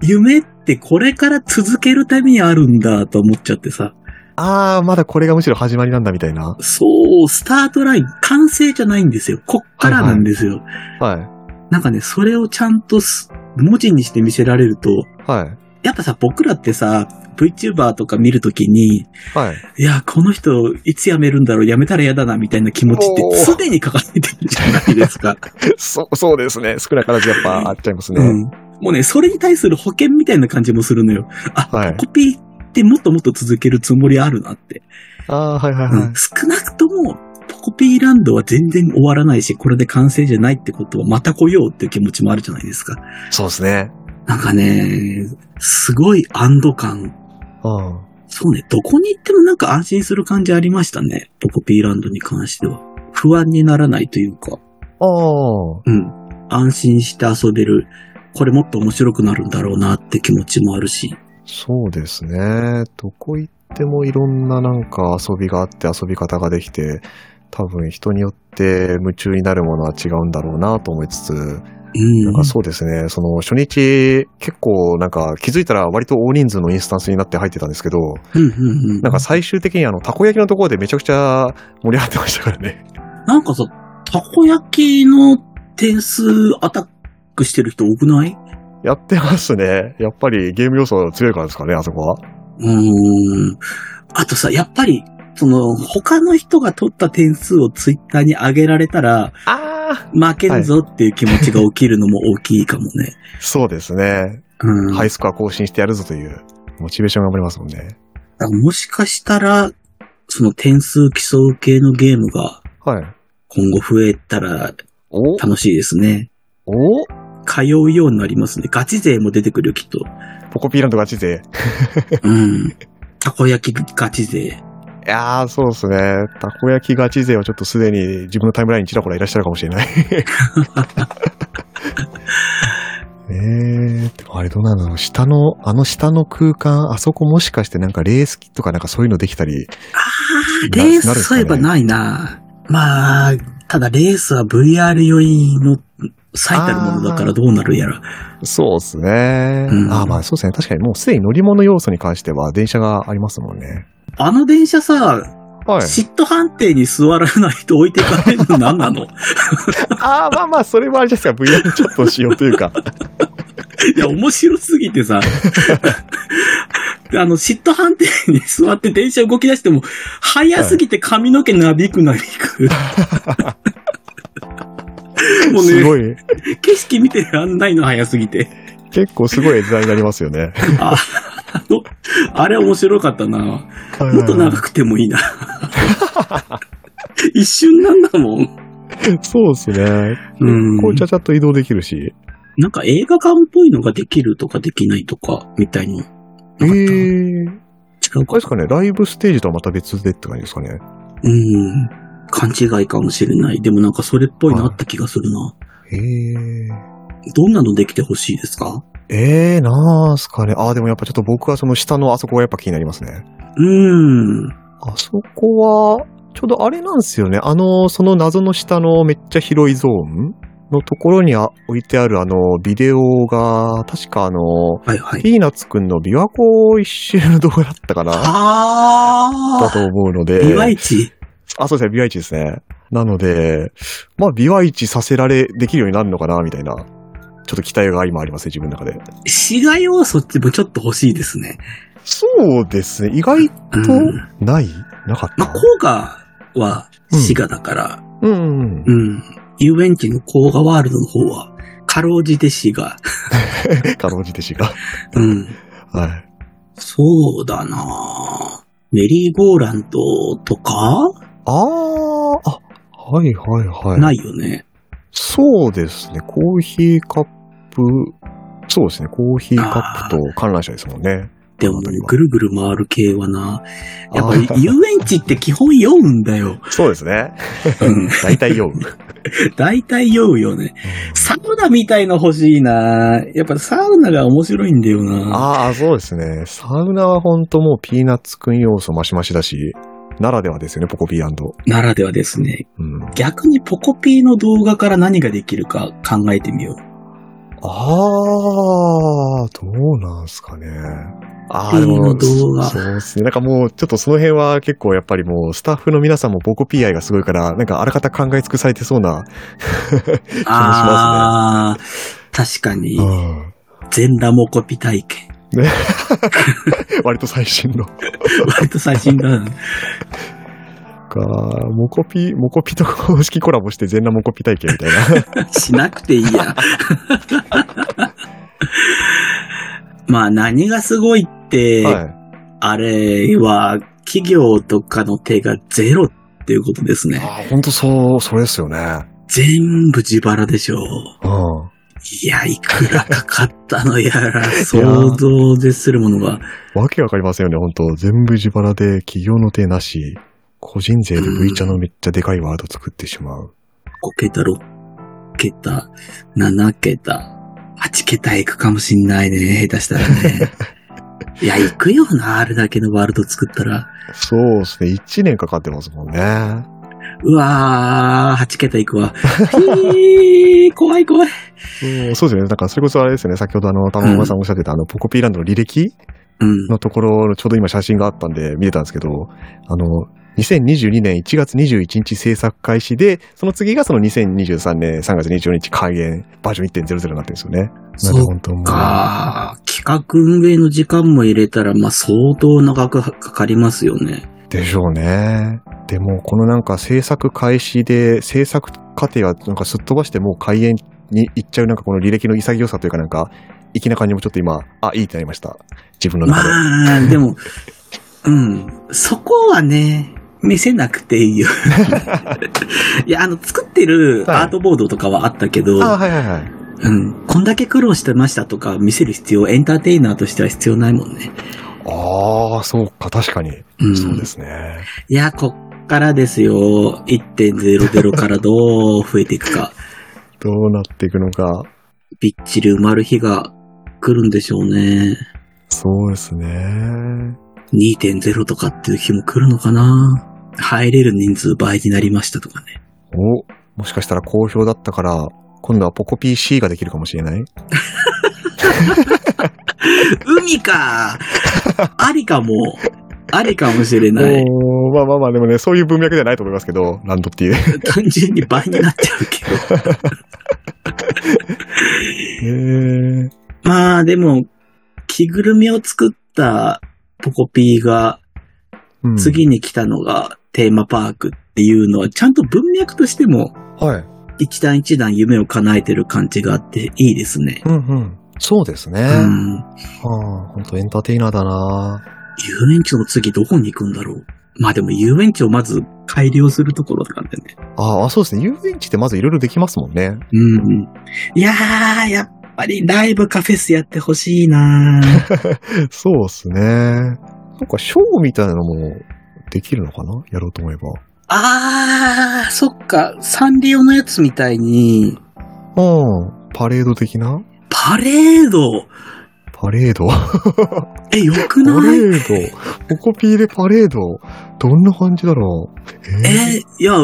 夢ってこれから続けるためにあるんだと思っちゃってさ。あー、まだこれがむしろ始まりなんだみたいな。そう、スタートライン、完成じゃないんですよ。こっからなんですよ。はい。なんかね、それをちゃんとす文字にして見せられると、はい。やっぱさ、僕らってさ、VTuber とか見るときに、はい。いや、この人、いつ辞めるんだろう、辞めたら嫌だな、みたいな気持ちって常に書かれてるじゃないですか。そう、そうですね。少なからずやっぱあっちゃいますね。うん。もうね、それに対する保険みたいな感じもするのよ。あ、はいコピーってもっともっと続けるつもりあるなって。あー、はいはいはいうん。少なくとも、ポコピーランドは全然終わらないし、これで完成じゃないってことはまた来ようっていう気持ちもあるじゃないですか。そうですね。なんかね、すごい安堵感。うん。そうね、どこに行ってもなんか安心する感じありましたね。ポコピーランドに関しては。不安にならないというか、あー。うん。安心して遊べる。これもっと面白くなるんだろうなって気持ちもあるし。そうですね。どこ行ってもいろんななんか遊びがあって遊び方ができて、多分人によって夢中になるものは違うんだろうなと思いつつ、うん。なんかそうですね、その初日結構なんか気づいたら割と大人数のインスタンスになって入ってたんですけど、うんうんうん。なんか最終的にあのたこ焼きのところでめちゃくちゃ盛り上がってましたからね。なんかさ、たこ焼きの点数アタックしてる人多くない？やってますね。やっぱりゲーム要素強いからですかね、あそこは。うーん。あとさ、やっぱり、その、他の人が取った点数をツイッターに上げられたら、ああ負けんぞっていう気持ちが起きるのも大きいかもね。そうですね。うん。ハイスコア更新してやるぞというモチベーションが生まれますもんね。もしかしたら、その点数競う系のゲームがはい。今後増えたらお？楽しいですね。お？通うようになりますね。ガチ勢も出てくるよ、きっと。ポコピーランドガチ勢。うん。たこ焼きガチ勢。いやー、そうですね。たこ焼きガチ勢はちょっとすでに自分のタイムラインにちらほらいらっしゃるかもしれない。えー、てかあれどうなの？下の、あの下の空間、あそこもしかしてなんかレース機とかなんかそういうのできたり。ああ、レースそういえばないな。まあ、ただレースは VR 酔いの最たるものだからどうなるやら。そうですね。うんあまあそうですね。確かにもうすでに乗り物要素に関しては電車がありますもんね。あの電車さ、はい。嫉妬判定に座らない人置いていかれるの何なのああ、まあまあ、それもあれですか、VR ちょっとしようというか。いや、面白すぎてさ。あの、嫉妬判定に座って電車動き出しても、早すぎて髪の毛なびくなびく。もうね、すごい。景色見てらんないの早すぎて。結構すごい絵面になりますよね。あ当あれ面白かったな。もっと長くてもいいな。一瞬なんだもん。そうですね。うん。こうちゃちゃっと移動できるし。なんか映画館っぽいのができるとかできないとか、みたいの。なかったええー。違うかですかね、ライブステージとはまた別でって感じですかね。うん。勘違いかもしれない。でもなんかそれっぽいのあった気がするな。へえ。どんなのできてほしいですか？ええー、なんすかね。ああ、でもやっぱちょっと僕はその下のあそこがやっぱ気になりますね。うん。あそこは、ちょうどあれなんですよね。あの、その謎の下のめっちゃ広いゾーンのところにあ置いてあるあの、ビデオが、確かあの、はいはい。ピーナッツくんの琵琶湖一周の動画だったかな？だあと思うのあで。いまいち。あ、そうですね、ビワイチですね。なので、まあ、ビワイチさせられ、できるようになるのかな、みたいな。ちょっと期待が今ありますね、自分の中で。滋賀要素ってもちょっと欲しいですね。そうですね、意外とうん。ない、なかっまあ、た。甲賀は滋賀だから、うんうん。うん。遊園地の甲賀ワールドの方は、かろうじて滋賀。かろうじてしが。うん。はい。そうだなメリーゴーランドとか、あー、あ、はいはいはい。ないよね。そうですね、コーヒーカップ、そうですね、コーヒーカップと観覧車ですもんね。でもぐるぐる回る系はな、やっぱあー遊園地って基本酔うんだよ。そうですね。うん。大体酔う。大体酔うよね。サウナみたいの欲しいなやっぱサウナが面白いんだよなああ、そうですね。サウナは本当もうピーナッツくん要素マシマシだし、ならではですよね、ポコピーランド。ならではですね。うん。逆にポコピーの動画から何ができるか考えてみよう。ああ、どうなんすかね。ああ、でも、そうですね。なんかもう、ちょっとその辺は結構やっぱりもう、スタッフの皆さんもポコピー愛がすごいから、なんかあらかた考え尽くされてそうな。ああ、確かに、うん全裸モコピ体験。割と最新の。割と最新だな。か、モコピ、モコピと公式コラボして全裸モコピ体験みたいな。しなくていいや。まあ何がすごいって、はい。あれは企業とかの手がゼロっていうことですね。ああ、本当そう、それですよね。全部自腹でしょう。うん。いや、いくらかかったのやら、想像でするものが。わけわかりませんよね、本当全部自腹で企業の手なし、個人税で V 茶のめっちゃでかいワード作ってしまう。5桁、6桁、7桁、8桁いくかもしんないね、下手したらね。いや、行くよな、あれだけのワールド作ったら。そうですね、1年かかってますもんね。うわー、8桁いくわ。ひー、怖い怖い。うんそうですね、なんかそれこそあれですね、先ほどあの、玉川さんおっしゃってたあの、ポコピーランドの履歴うん。のところのちょうど今写真があったんで見れたんですけど、あの、2022年1月21日制作開始で、その次がその2023年3月24日開演バージョン1.00になってるんですよね。そうか企画運営の時間も入れたら、まあ、相当長くかかりますよね。でしょうね。でも、このなんか制作開始で、制作過程はなんかすっ飛ばしてもう開演に行っちゃうなんかこの履歴の潔さというかなんか、粋な感じもちょっと今、あ、いいってなりました？自分の中で。まあ、でも、うん。そこはね、見せなくていいよ。いや、あの、作ってるはいアートボードとかはあったけど、あ、はいはいはい。うん。こんだけ苦労してましたとか見せる必要、エンターテイナーとしては必要ないもんね。ああ、そうか、確かに。うん。そうですね。いや、こっからですよ。1.00からどう増えていくか。どうなっていくのか。びっちり埋まる日が来るんでしょうね。そうですね。2.0とかっていう日も来るのかな入れる人数倍になりましたとかね。お、もしかしたら好評だったから、今度はポコ PC ができるかもしれない？海かありかも。ありかもしれない。まあまあまあ、でもね、そういう文脈ではないと思いますけど、ランドっていう。単純に倍になっちゃうけど。まあでも、着ぐるみを作ったポコピーがうん次に来たのがテーマパークっていうのはちゃんと文脈としてもはい。一段一段夢を叶えてる感じがあっていいですね。うんうん。そうですね。うん。ああ、本当エンターテイナーだな遊園地の次どこに行くんだろう。まあでも遊園地をまず改良するところだからね。ああ、そうですね。遊園地ってまずいろいろできますもんね。うん。いやー、やっぱりライブかフェスやってほしいな そうですね。なんかショーみたいなのもできるのかな？やろうと思えば。あー、そっか。サンリオのやつみたいに、うん。パレード的な？パレード？パレード え、よくパない？レードポコピーでパレード？どんな感じだろう？ええ、いや、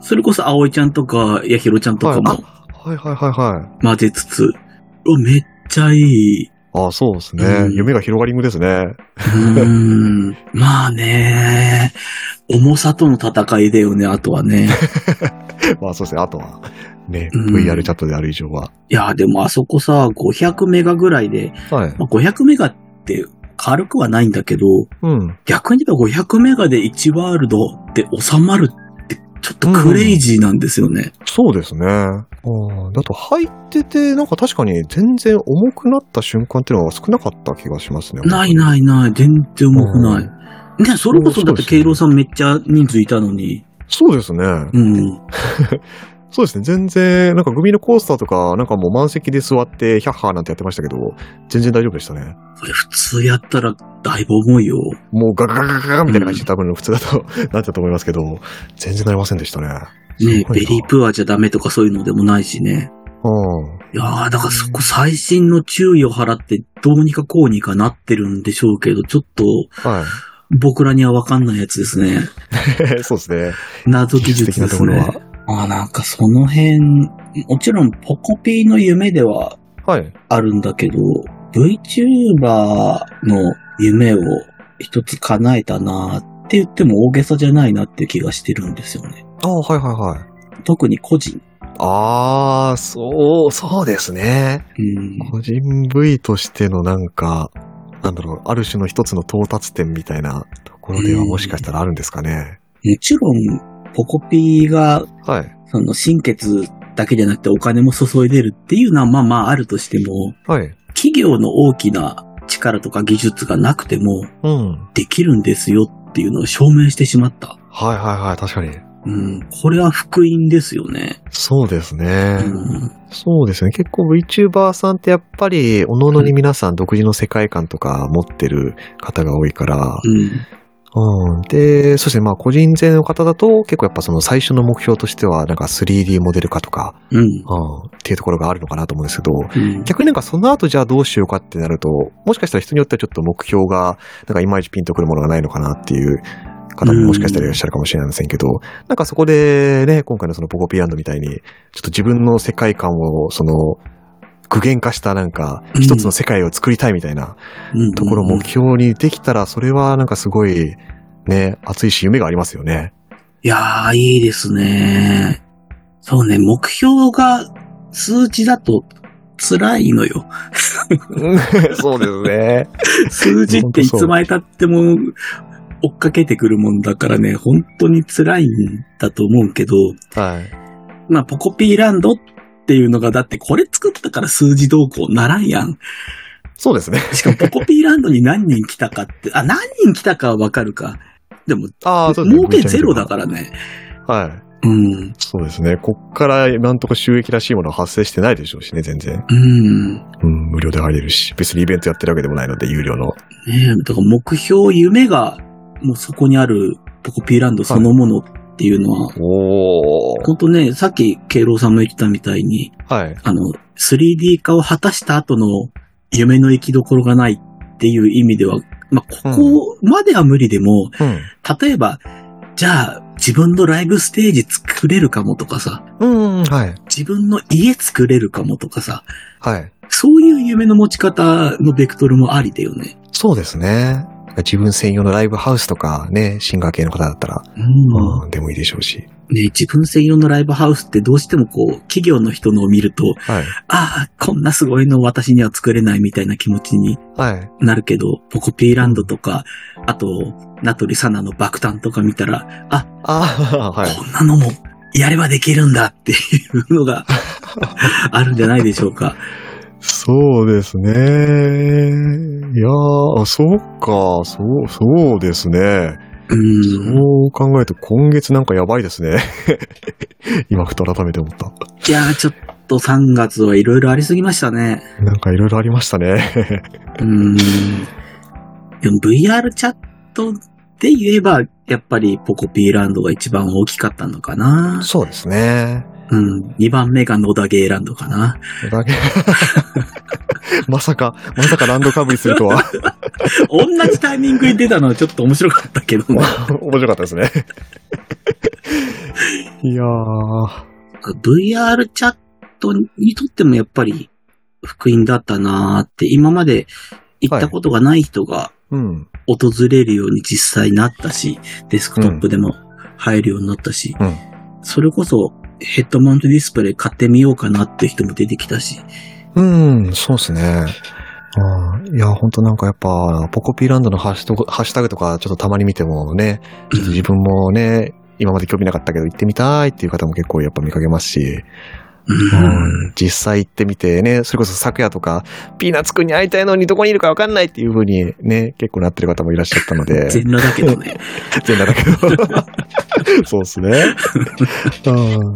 それこそ葵ちゃんとか、やひろちゃんとかもはいはいはいはい。混ぜつつ、うわめっちゃいい。ああ、そうですね。うん夢が広がりんぐですね。うーん。まあね、重さとの戦いだよね、あとはね。まあそうですね。あとは、ね、うん VR チャットである以上は。いや、でもあそこさ、500メガぐらいで、はい。まあ、500メガって軽くはないんだけど、うん。逆に言えば500メガで1ワールドって収まるってちょっとクレイジーなんですよね。そうですね。うん。だと入ってて、なんか確かに全然重くなった瞬間っていうのは少なかった気がしますね。ないないない、全然重くない。ね、それこそだって、そうですねケイロウさんめっちゃ人数いたのに。そうですね。うん。そうですね。全然、なんかグミのコースターとか、なんかもう満席で座って、ヒャッハーなんてやってましたけど、全然大丈夫でしたね。それ普通やったらだいぶ重いよ。もうガガガガガガみたいな感じで多分普通だとなっちゃうと思いますけど、全然なりませんでしたね。ね、ベリープアじゃダメとかそういうのでもないしね。うん。いやー、だからそこ最新の注意を払ってどうにかこうにかなってるんでしょうけど、ちょっとはい。僕らにはわかんないやつですね。そうですね。謎技術ですねところは。あーなんかその辺、もちろんポコピーの夢でははい。あるんだけど、VTuber の夢を一つ叶えたなって言っても大げさじゃないなっていう気がしてるんですよね。ああ、はいはいはい。特に個人。ああ、そう、そうですね。うん、個人 V としてのなんか、なんだろう、ある種の一つの到達点みたいなところではもしかしたらあるんですかね。もちろん、ポコピーが、はい。その、心血だけじゃなくてお金も注いでるっていうのはまあまああるとしても、はい。企業の大きな力とか技術がなくてもうん。できるんですよっていうのを証明してしまった。はいはいはい、確かに。うん、これは福音ですよね。そうですね。うん、そうですね。結構 VTuber さんってやっぱり、おのおのに皆さん独自の世界観とか持ってる方が多いから、うん、うん。で、そしてまあ個人税の方だと結構やっぱその最初の目標としてはなんか 3D モデル化とか、うん、うん、っていうところがあるのかなと思うんですけど、うん。逆になんかその後じゃあどうしようかってなると、もしかしたら人によってはちょっと目標が、なんかいまいちピンとくるものがないのかなっていう方ももしかしたらいらっしゃるかもしれませんけど、なんかそこでね、今回のそのポコピーランドみたいに、ちょっと自分の世界観をその、具現化したなんか、うん一つの世界を作りたいみたいなうんところを目標にできたら、それはなんかすごい、ね、熱いし夢がありますよね。いやー、いいですね。そうね、目標が数字だと辛いのよ。そうですね。数字っていつまで経っても追っかけてくるもんだからね、本当に辛いんだと思うけど、はい。まあ、ポコピーランドっていうのが、だってこれ作ったから数字動向ならんやん。そうですね。しかもポコピーランドに何人来たかって、あ、何人来たかはわかるか。でも、ああ、そうですね。儲けゼロだからね。はい。うん。そうですね。こっから今んとこ収益らしいものは発生してないでしょうしね、全然。うん。うん、無料で入れるし、別にイベントやってるわけでもないので、有料の。ねえ、だから目標、夢が、もうそこにあるポコピーランドそのものっていうのは。本当ね、さっき、ケイロウさんも言ってたみたいに、はい。あの、3D 化を果たした後の夢の生きどころがないっていう意味では、まあ、ここまでは無理でも、うん。例えば、じゃあ、自分のライブステージ作れるかもとかさ、うん、はい。自分の家作れるかもとかさ、はい。そういう夢の持ち方のベクトルもありだよね。そうですね。自分専用のライブハウスとかね、シンガー系の方だったら、うんうん、でもいいでしょうし。ね、自分専用のライブハウスってどうしてもこう、企業の人のを見ると、はい。ああ、こんなすごいの私には作れないみたいな気持ちにはい。なるけど、ポコピーランドとか、あと、ナトリサナの爆誕とか見たら、あ、ああ、はい。こんなのもやればできるんだっていうのがあるんじゃないでしょうか。そうですね。いやー、そうか、そう、そうですね。うん。そう考えると今月なんかやばいですね。今、ふと改めて思った。いやー、ちょっと3月はいろいろありすぎましたね。なんかいろいろありましたね。うん。でも VR チャットで言えば、やっぱりポコピーランドが一番大きかったのかな。そうですね。うん。2番目が野田ゲーランドかな。だけ まさか、まさかランドかぶりするとは。同じタイミングに出たのはちょっと面白かったけどね。面白かったですね。いやー。VR チャットにとってもやっぱり福音だったなーって、今まで行ったことがない人がうん。訪れるように実際になったし、デスクトップでも入るようになったし、うんそれこそヘッドマウントディスプレイ買ってみようかなって人も出てきたし、うん、そうですね。うんいや、本当なんかやっぱ、ポコピーランドのハッシュハッシュタグとかちょっとたまに見てもね、自分もね、今まで興味なかったけど行ってみたいっていう方も結構やっぱ見かけますし、うんうん実際行ってみてね、それこそ昨夜とか、ピーナッツくんに会いたいのにどこにいるかわかんないっていう風にね、結構なってる方もいらっしゃったので、全裸だけどね。全裸だけど。そうですね。うん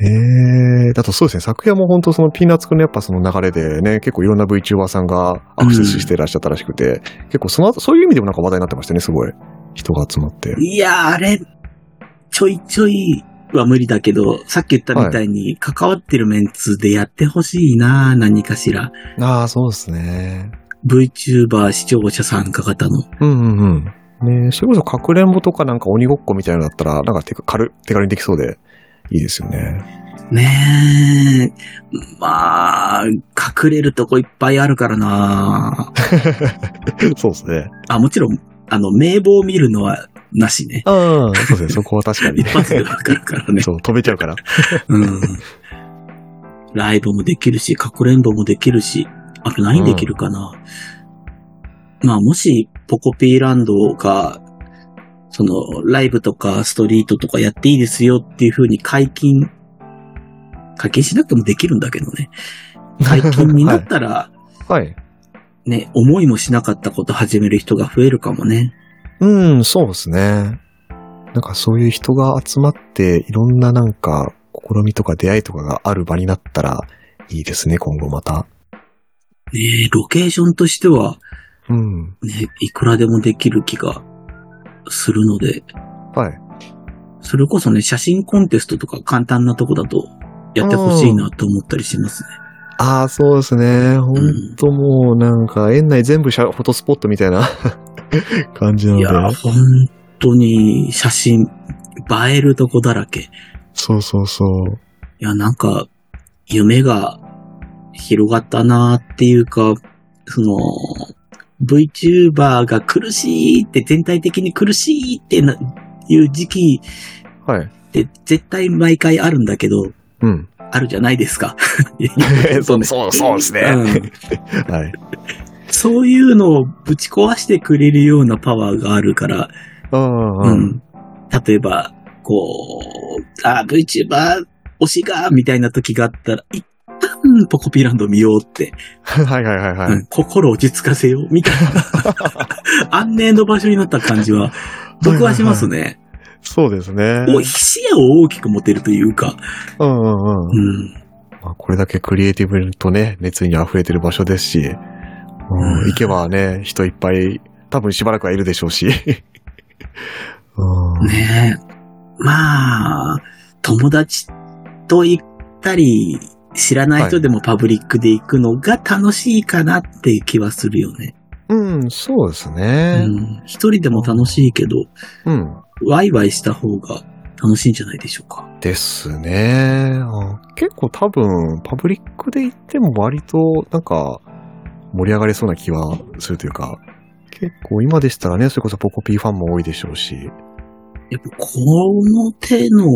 ねえ。だとそうですね、昨夜も本当そのピーナッツくんのやっぱその流れでね、結構いろんな VTuber さんがアクセスしてらっしゃったらしくて、結構その後、そういう意味でもなんか話題になってましたね、すごい。人が集まって。いやー、あれ、ちょいちょいは無理だけど、さっき言ったみたいに関わってるメンツでやってほしいな何かしら。ああ、そうですね。VTuber 視聴者参加型の。うんうんうん。ねえそれこそかくれんぼとかなんか鬼ごっこみたいなのだったら、なんか手軽手軽にできそうで、いいですよね。ねえ。まあ、隠れるとこいっぱいあるからな そうですね。あ、もちろん、あの、名簿を見るのはなしね。うん、そうですね。そこは確かに一。発でわかるからね。そう、飛べちゃうから。うん。ライブもできるし、かくれんぼもできるし、あと何できるかな。まあ、もし、ポコピーランドが、その、ライブとかストリートとかやっていいですよっていう風に解禁、解禁しなくてもできるんだけどね。解禁になったら、はい。ね、思いもしなかったこと始める人が増えるかもね。うん、そうですね。なんかそういう人が集まって、いろんななんか、試みとか出会いとかがある場になったら、いいですね、今後また。ねロケーションとしては、うん。ね、いくらでもできる気がするので、はい。それこそね、写真コンテストとか簡単なとこだとやってほしいなと思ったりしますね。ああ、そうですね。ほんともうなんか、園内全部フォトスポットみたいな 感じなので。いや、本当に写真映えるとこだらけ。いそうそうそう。や、なんか、夢が広がったなっていうか、その、VTuber が苦しいって、全体的に苦しいってないう時期はい。って絶対毎回あるんだけど、うん。あるじゃないですか。そうそうそうですねうんはい。そういうのをぶち壊してくれるようなパワーがあるから、うん。例えば、こう、あ、VTuber 推しが、みたいな時があったら、一旦ポコピーランド見ようって、はいはいはいはい。うん心落ち着かせよう、みたいな、安寧の場所になった感じは、僕はしますね。そうですね。もう視野を大きく持てるというか、うんうんうん。うん。まあ、これだけクリエイティブとね、熱意に溢れてる場所ですし、うんうん行けばね、人いっぱい、多分しばらくはいるでしょうし。うんねえ。まあ、友達と行ったり、知らない人でもパブリックで行くのが楽しいかなっていう気はするよね。うん、そうですうね。ん。一人でも楽しいけど、うん。ワイワイした方が楽しいんじゃないでしょうか。ですね。あ結構多分、パブリックで行っても割と、なんか、盛り上がりそうな気はするというか、結構今でしたらね、それこそポコピーファンも多いでしょうし。やっぱこの手の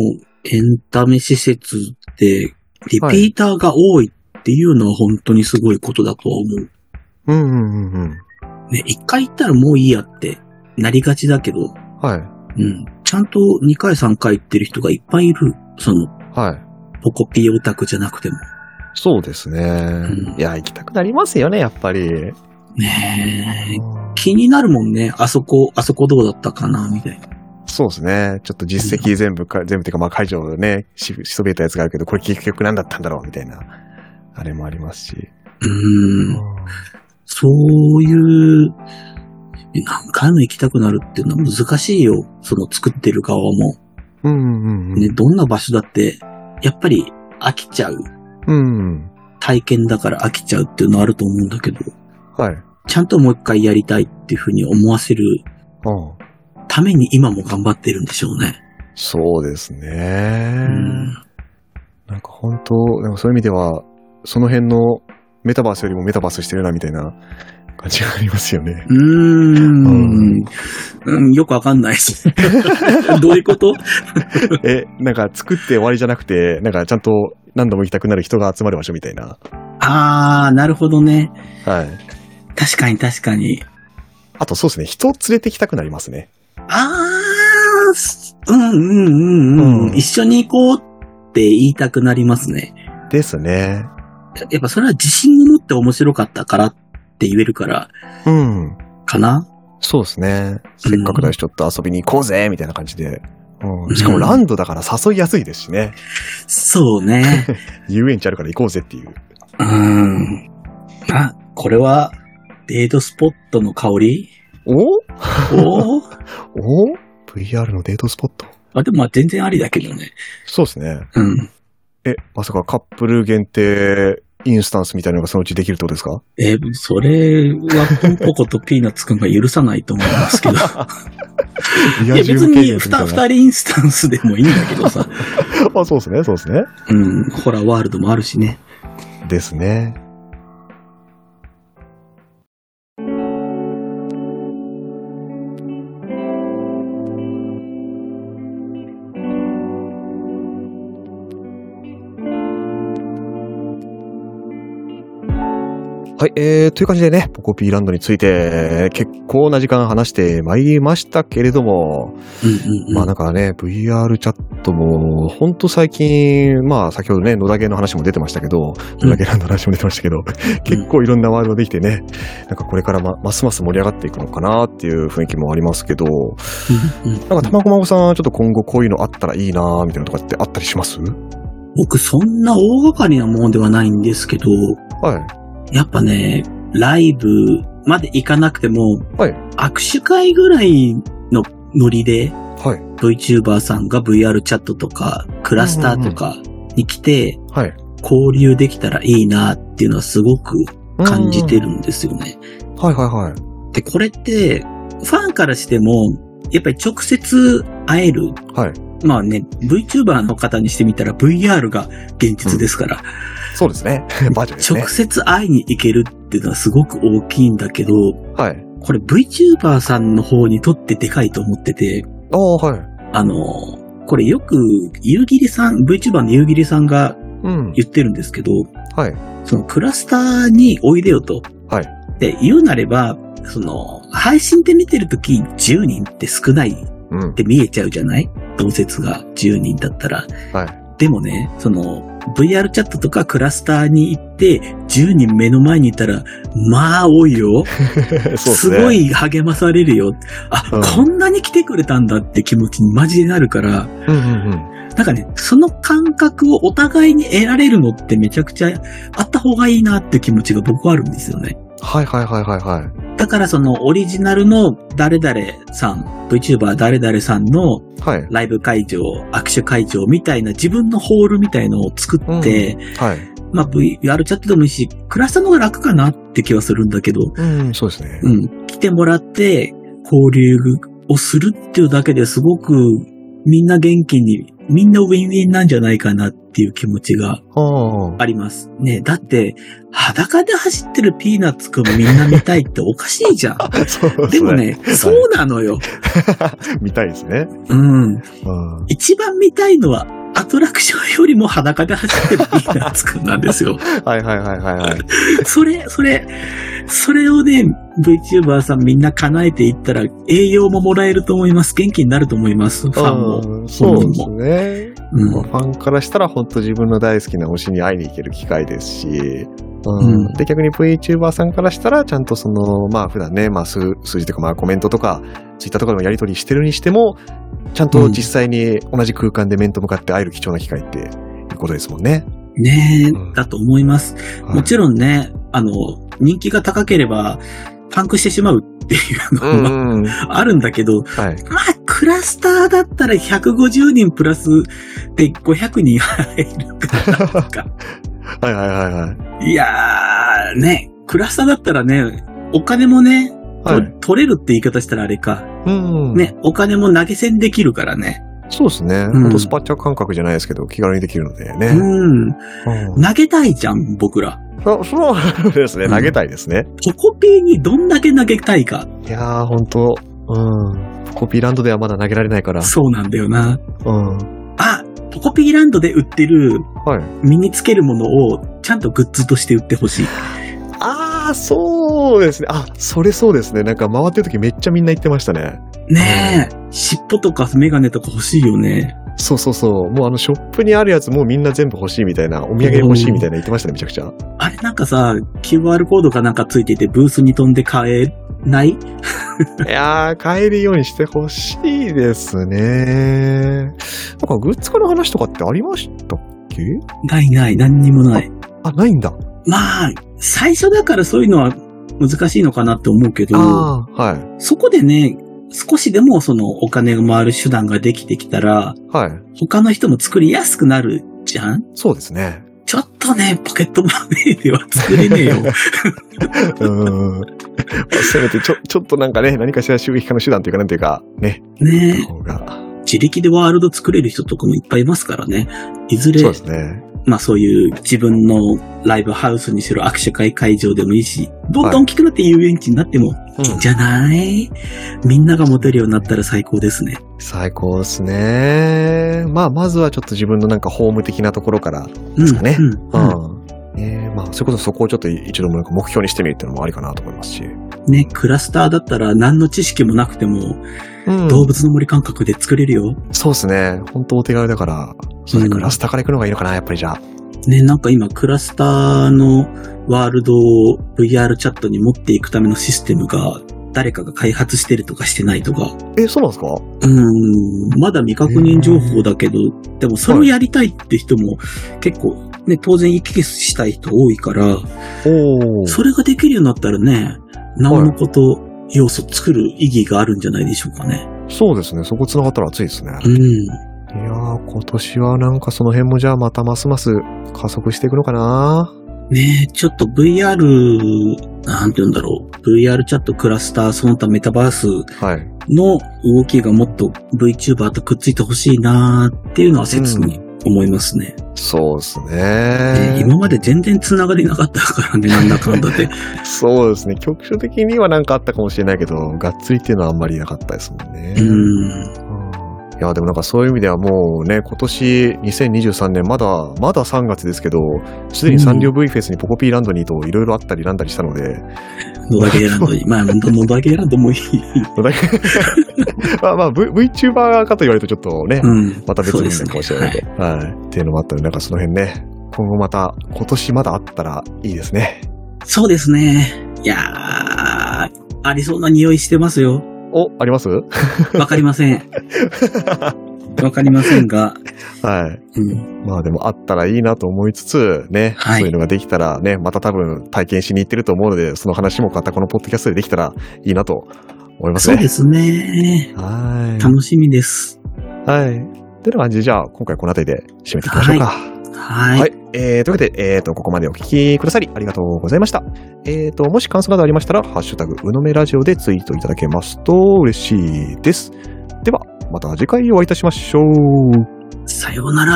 エンタメ施設って、リピーターが多いっていうのは本当にすごいことだとは思う。うんうんうんうん。ね、一回行ったらもういいやってなりがちだけど、はい。うん。ちゃんと2回3回行ってる人がいっぱいいる。その、はい。ポコピーオタクじゃなくても。そうですね。んいや、行きたくなりますよね、やっぱり。ねえ。気になるもんね。あそこ、あそこどうだったかな、みたいな。そうですね。ちょっと実績全部か、全部っていうか、まあ解除ね、ししびれたやつがあるけど、これ結局何だったんだろうみたいな、あれもありますし。うーん。そういう、何回も行きたくなるっていうのは難しいよ。その作ってる側も。うんうんうん。ね、どんな場所だって、やっぱり飽きちゃう。うん。体験だから飽きちゃうっていうのはあると思うんだけど、はい。ちゃんともう一回やりたいっていうふうに思わせるうん。ために今も頑張ってるんでしょうね。そうですね。うん。なんか本当、でもそういう意味では、その辺のメタバースよりもメタバースしてるなみたいな感じがありますよね。うーん。うん、よくわかんないです。どういうこと？え、なんか作って終わりじゃなくて、なんかちゃんと何度も行きたくなる人が集まる場所みたいな。あー、なるほどね。はい。確かに確かに。あとそうですね、人を連れてきたくなりますね。あー、すうんうんうんうん。うん一緒に行こうって言いたくなりますね。ですね。やっぱそれは自信を持って面白かったからって言えるから、うん。かな？そうですね。せっかくだしちょっと遊びに行こうぜみたいな感じで。うん、しかもランドだから誘いやすいですしね。そうね。遊園地あるから行こうぜっていう。うん。あ、これは、デートスポットの香り？お？お？お ?VR のデートスポット？あ、でもまあ全然ありだけどね。そうですね。うん。え、まさかカップル限定インスタンスみたいなのがそのうちできるってことですか？えーそれはポンポコとピーナッツくんが許さないと思いますけど。いや別に二二人インスタンスでもいいんだけどさ。あ、そうですね、そうですね。うん。ホラーワールドもあるしね。ですね。はい、えー、という感じでね、ポコピーランドについて結構な時間話してまいりましたけれども、うんうんうん。まあなんかね、VR チャットも、ほんと最近、まあ先ほどね、野田ゲの話も出てましたけど、野田ゲランドの話も出てましたけど、結構いろんなワードができてね、なんかこれからまますます盛り上がっていくのかなっていう雰囲気もありますけど、うんうんなんか玉駒さん、ちょっと今後こういうのあったらいいなみたいなとかってあったりします？僕そんな大掛かりなものではないんですけど、はい。やっぱね、ライブまで行かなくても、はい。握手会ぐらいのノリで、はい。VTuber さんが VR チャットとか、クラスターとかに来て、はい。交流できたらいいなっていうのはすごく感じてるんですよね。うん。はいはいはい。で、これって、ファンからしても、やっぱり直接会える。はい。まあね、VTuber の方にしてみたら VR が現実ですから、そうですね。バージョンですね直。接会いに行けるっていうのはすごく大きいんだけど、はい。これ VTuber さんの方にとってでかいと思ってて、ああ、はい。あの、これよく、夕霧さん、VTuber の夕霧さんがうん。言ってるんですけど、はい。そのクラスターにおいでよと。はい。で、言うなれば、その、配信で見てるとき10人って少ないっうん。て見えちゃうじゃない？同説が10人だったら。はい。でもね、その、VR チャットとかクラスターに行って、10人目の前にいたら、まあ多いよ。すすね。ごい励まされるよ。あ、うんこんなに来てくれたんだって気持ちにマジでなるから、うんうんうん。なんかね、その感覚をお互いに得られるのってめちゃくちゃあった方がいいなって気持ちが僕はあるんですよね。はいはいはいはいはい。だからそのオリジナルの誰々さん、VTuber 誰々さんのはい。ライブ会場、握手会場みたいな自分のホールみたいのを作って、はい。まあ VR チャットでもいいし、クラスターの方が楽かなって気はするんだけど、うん、そうですね。うん、来てもらって交流をするっていうだけですごくみんな元気に、みんなウィンウィンなんじゃないかなっていう気持ちがああります。ねだって、裸で走ってるピーナッツくんみんな見たいっておかしいじゃん。でもね、そうなのよ。見たいですね。うん。うん。一番見たいのは握トラクションよりも裸で走ってるピーナくんなんですよ。はいはいはいはいはい。それ、それ、それをね、VTuber さんみんな叶えていったら栄養ももらえると思います。元気になると思います。ファンも。うんそうですね。うんまあファンからしたら本当自分の大好きな推しに会いに行ける機会ですし、うんうんで、逆に VTuber さんからしたら、ちゃんとその、まあ普段ね、まあ数数字とかまあコメントとか、ツイッターとかでもやり取りしてるにしても、ちゃんと実際に同じ空間で面と向かって会える貴重な機会っていうことですもんね。ねうんえ、だと思います。もちろんね、あの、人気が高ければ、パンクしてしまうっていうろのもん。うん。あるんだけど、はい。まあ、クラスターだったら150人プラスで500人入るか はいはいはいはい。いやー、ね、クラスターだったらね、お金もね、とはい。取れるって言い方したらあれか。うん。。ね、お金も投げ銭できるからね。そうですね。うんほんとスパッチャー感覚じゃないですけど、気軽にできるのでね。うん。うん投げたいじゃん、僕ら。そそうですね。うん投げたいですね。チョコピーにどんだけ投げたいか。いやー、ほんと、うん。コピーランドではまだ投げられないから。そうなんだよな。うん。あ、ポコピーランドで売ってるはい。身につけるものをちゃんとグッズとして売ってほしい。あー、そうですね。あ、それそうですね。なんか回ってる時めっちゃみんな言ってましたね。ねえ、尻尾とかメガネとか欲しいよね。そうそうそう。もうあのショップにあるやつもうみんな全部欲しいみたいな、お土産欲しいみたいな言ってましたね、めちゃくちゃ。あれなんかさ、QR コードかなんかついててブースに飛んで買え？ない？いやー、買えるようにしてほしいですね。なんかグッズ化の話とかってありましたっけ？ないない、何にもない。あ、ないんだ。まあ、最初だからそういうのは難しいのかなって思うけど、はい。そこでね、少しでもそのお金が回る手段ができてきたら、はい。他の人も作りやすくなるじゃん？そうですね。ちょっとね、ポケットマネーでは作れねえよ。うーん。まあせめてちょ、ちょっとなんかね、何かしら収益化の手段というか、なんていうか、ね、ね。自力でワールド作れる人とかもいっぱいいますからね。いずれそう、ですね。まあそういう自分のライブハウスにしろ握手会会場でもいいし、どんどん大きくなって遊園地になってもうんいいんじゃない？みんなが持てるようになったら最高ですね。最高ですね。まあ、まずはちょっと自分のなんかホーム的なところからうん。すかねうん。うんうん。ねまあ、それこそそこをちょっと一度もなんか目標にしてみるっていうのもありかなと思いますし。ね、クラスターだったら何の知識もなくても、うん動物の森感覚で作れるよ。そうですね。本当お手軽だから、そうね、うんクラスターから行くのがいいのかな、やっぱりじゃあ。ね、なんか今クラスターのワールドを VR チャットに持っていくためのシステムが誰かが開発してるとかしてないとか。え、そうなんですか？うーん、まだ未確認情報だけど、でもそれをやりたいって人も結構ね、当然行き来したい人多いから。それができるようになったらね、なおのこと要素作る意義があるんじゃないでしょうかね。そうですね。そこ繋がったら熱いですね。うん。今年はなんかその辺もじゃあまたますます加速していくのかな？ねえ、ちょっと VR、なんて言うんだろう。VR チャットクラスター、その他メタバースはい。の動きがもっと VTuber とくっついてほしいなーっていうのは切に思いますね。そうですねね。今まで全然繋がりなかったからね、なんだかんだで。そうですね。局所的にはなんかあったかもしれないけど、がっつりっていうのはあんまりなかったですもんね。うん。うんいや、でもなんかそういう意味ではもうね、今年2023年まだ、まだ3月ですけど、すでにサンリオ V フェスにポコピーランドにといろいろあったりなんだりしたので、野田ゲーランドに。まあ、野田ゲーランドもいい。まあまあ、v、VTuber かと言われるとちょっとね、うん。また別にいいのかもしれないけそうですど、はい。っていうのもあったので、なんかその辺ね、今後また、今年まだあったらいいですね。そうですね。いやー、ありそうな匂いしてますよ。お、あります？わかりません。わかりませんが。はい。うん。まあでもあったらいいなと思いつつ、ね、はいそういうのができたらね、また多分体験しに行ってると思うので、その話もまたこのポッドキャストでできたらいいなと思いますね。そうですね。は楽しみです。い。はい。という感じで、じゃあ今回この辺りで締めていきましょうか。はい。はい。えー、というわけで、えーと、ここまでお聞きくださりありがとうございました。えーと、もし感想などありましたら、ハッシュタグ、うのめラジオでツイートいただけますと嬉しいです。では、また次回お会いいたしましょう。さようなら。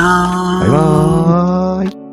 バイバーイ。